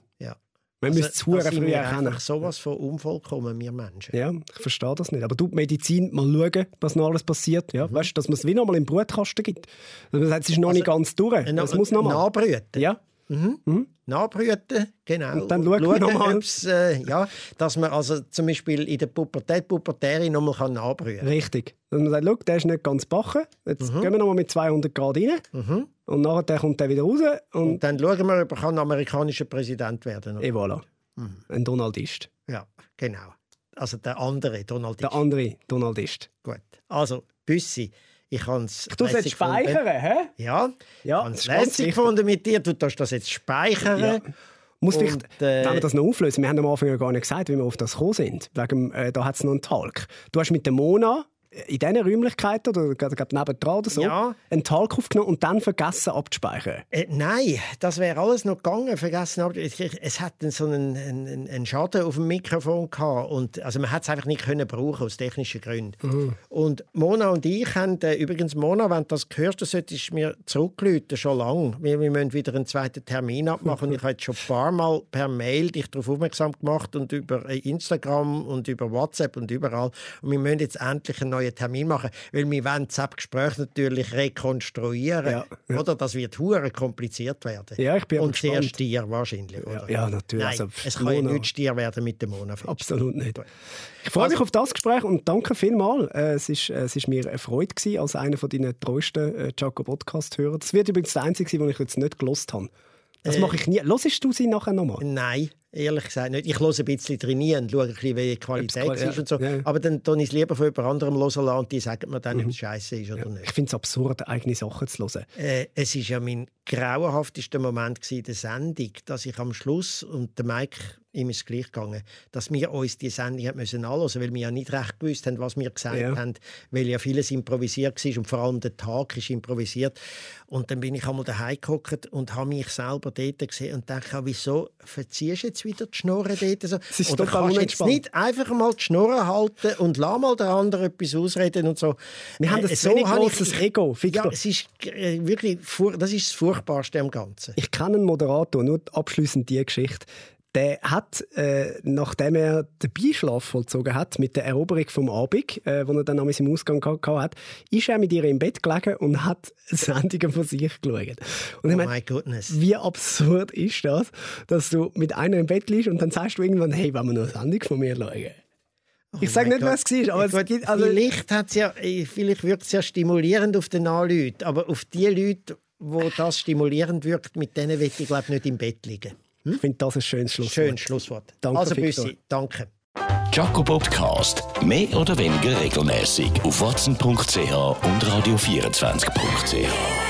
Man Also, müsste es früh wir erkennen. sowas von unvollkommen, wir Menschen. Ja, ich verstehe das nicht. Aber du, die Medizin, mal schauen, was noch alles passiert. Mhm. Ja, weißt du, dass man es wie noch mal im Brutkasten gibt. Dass man sagt, es ist noch nicht ganz durch. Also, Äh, Es muss noch mal. Nachbrüten. Ja, Nachbrüten, genau. Und dann schauen wir noch mal. ob's, äh, ja, dass man also zum Beispiel in der Pubertät, Pubertäre noch mal nachbrüten kann. richtig. Dass man sagt, schau, der ist nicht ganz backen. Jetzt Mhm. gehen wir noch mal mit 200 Grad rein. Und nachher kommt der wieder raus. Und, Und dann schauen wir, ob er kann amerikanischer Präsident werden kann. et voilà. Mhm. Ein Donaldist. Ja, genau. Also der andere, Donald Der andere Donaldist. Gut. Also, Büssi, ich kann es Du sollst speichern, hä? Ja, Ja, ich habe es lässig gefunden mit dir. Du darfst das jetzt speichern. Ja. Muss vielleicht, äh, wenn wir das noch auflösen, wir haben am Anfang ja gar nicht gesagt, wie wir auf das gekommen sind. Wegen, äh, da hat es noch einen Talk. Du hast mit der Mona in diesen Räumlichkeiten oder gerade nebendran oder so Ja. einen Talk aufgenommen und dann vergessen abzuspeichern. Äh, nein, das wäre alles noch gegangen. Vergessen, ich- es hat so einen, einen, einen Schaden auf dem Mikrofon gehabt und also man hat es einfach nicht können brauchen aus technischen Gründen. Und Mona und ich haben äh, übrigens Mona, wenn du das hörst, dann solltest du mir zurückrufen, schon lange. Wir, wir müssen wieder einen zweiten Termin abmachen. und ich habe jetzt schon ein paar Mal per Mail dich darauf aufmerksam gemacht und über äh, Instagram und über WhatsApp und überall. Und wir müssen jetzt endlich einen neuen Termin machen, weil wir wollen das Gespräch natürlich rekonstruieren. Ja, ja. Oder das wird hure kompliziert werden. Ja, ich bin Und sehr gespannt. stier wahrscheinlich, oder? ja, natürlich. Nein, Also, es kann ja nicht stier werden mit dem Mona. Absolut nicht. Ich freue mich auf das Gespräch und danke vielmals. Äh, es ist, äh, es ist mir eine Freude gewesen, als einer von deinen treuesten äh, Jaco Podcast-Hörer. Das wird übrigens der einzige sein, den ich jetzt nicht gelost habe. Das mache ich nie. Hörst du sie nachher nochmal? Nein, ehrlich gesagt nicht. Ich höre ein bisschen trainieren schaue ein bisschen, wie die Qualität Ob's- ja, ist und so. ja, ja. Aber dann tue ich es lieber von jemand anderem hören und die sagen mir dann, ob es scheiße ist oder Ich nicht. finde es absurd, eigene Sachen zu hören. Äh, es ist ja mein grauenhaftester Moment in der Sendung, dass ich am Schluss, und der Mike, ihm ist es gleich gegangen, dass wir uns die Sendung haben müssen anhören weil wir ja nicht recht gewusst haben, was wir gesagt Ja. haben, weil ja vieles improvisiert war und vor allem der Tag ist improvisiert. Und dann bin ich einmal daheim gehockt und habe mich selber dort gesehen und dachte, wieso verziehst du jetzt wieder die Schnurren dort? So? *laughs* Es ist Oder total kannst jetzt nicht einfach mal die Schnurren halten und lass mal der andere etwas ausreden und so. Wir haben Äh, ein wenig habe grosses Ego, Victor. Ja, es ist äh, wirklich, das ist das Furchtbarste am Ganzen. Ich kenne einen Moderator, nur abschließend die Geschichte. Der hat, äh, nachdem er den Beischlaf vollzogen hat, mit der Eroberung vom Abend, äh, wo er dann am im Ausgang gehabt hat, ist er mit ihr im Bett gelegen und hat *laughs* Sendungen von sich geschaut. Und Oh meine, my goodness. wie absurd ist das, dass du mit einer im Bett liegst und dann sagst du irgendwann, hey, wollen wir noch eine Sendung von mir schauen? ich sage Oh mein nicht, was es war, aber Gut, es gibt... Also, vielleicht, hat's ja, äh, vielleicht wirkt es ja stimulierend auf den Leuten, aber auf die Leute, wo das stimulierend wirkt, mit denen will ich glaube nicht im Bett liegen. Ich finde das ein schönes Schlusswort. Schönes Schlusswort. Danke, also Victor. Büssi, danke. Jaco Podcast. Mehr oder weniger regelmäßig auf watson.ch und radio24.ch.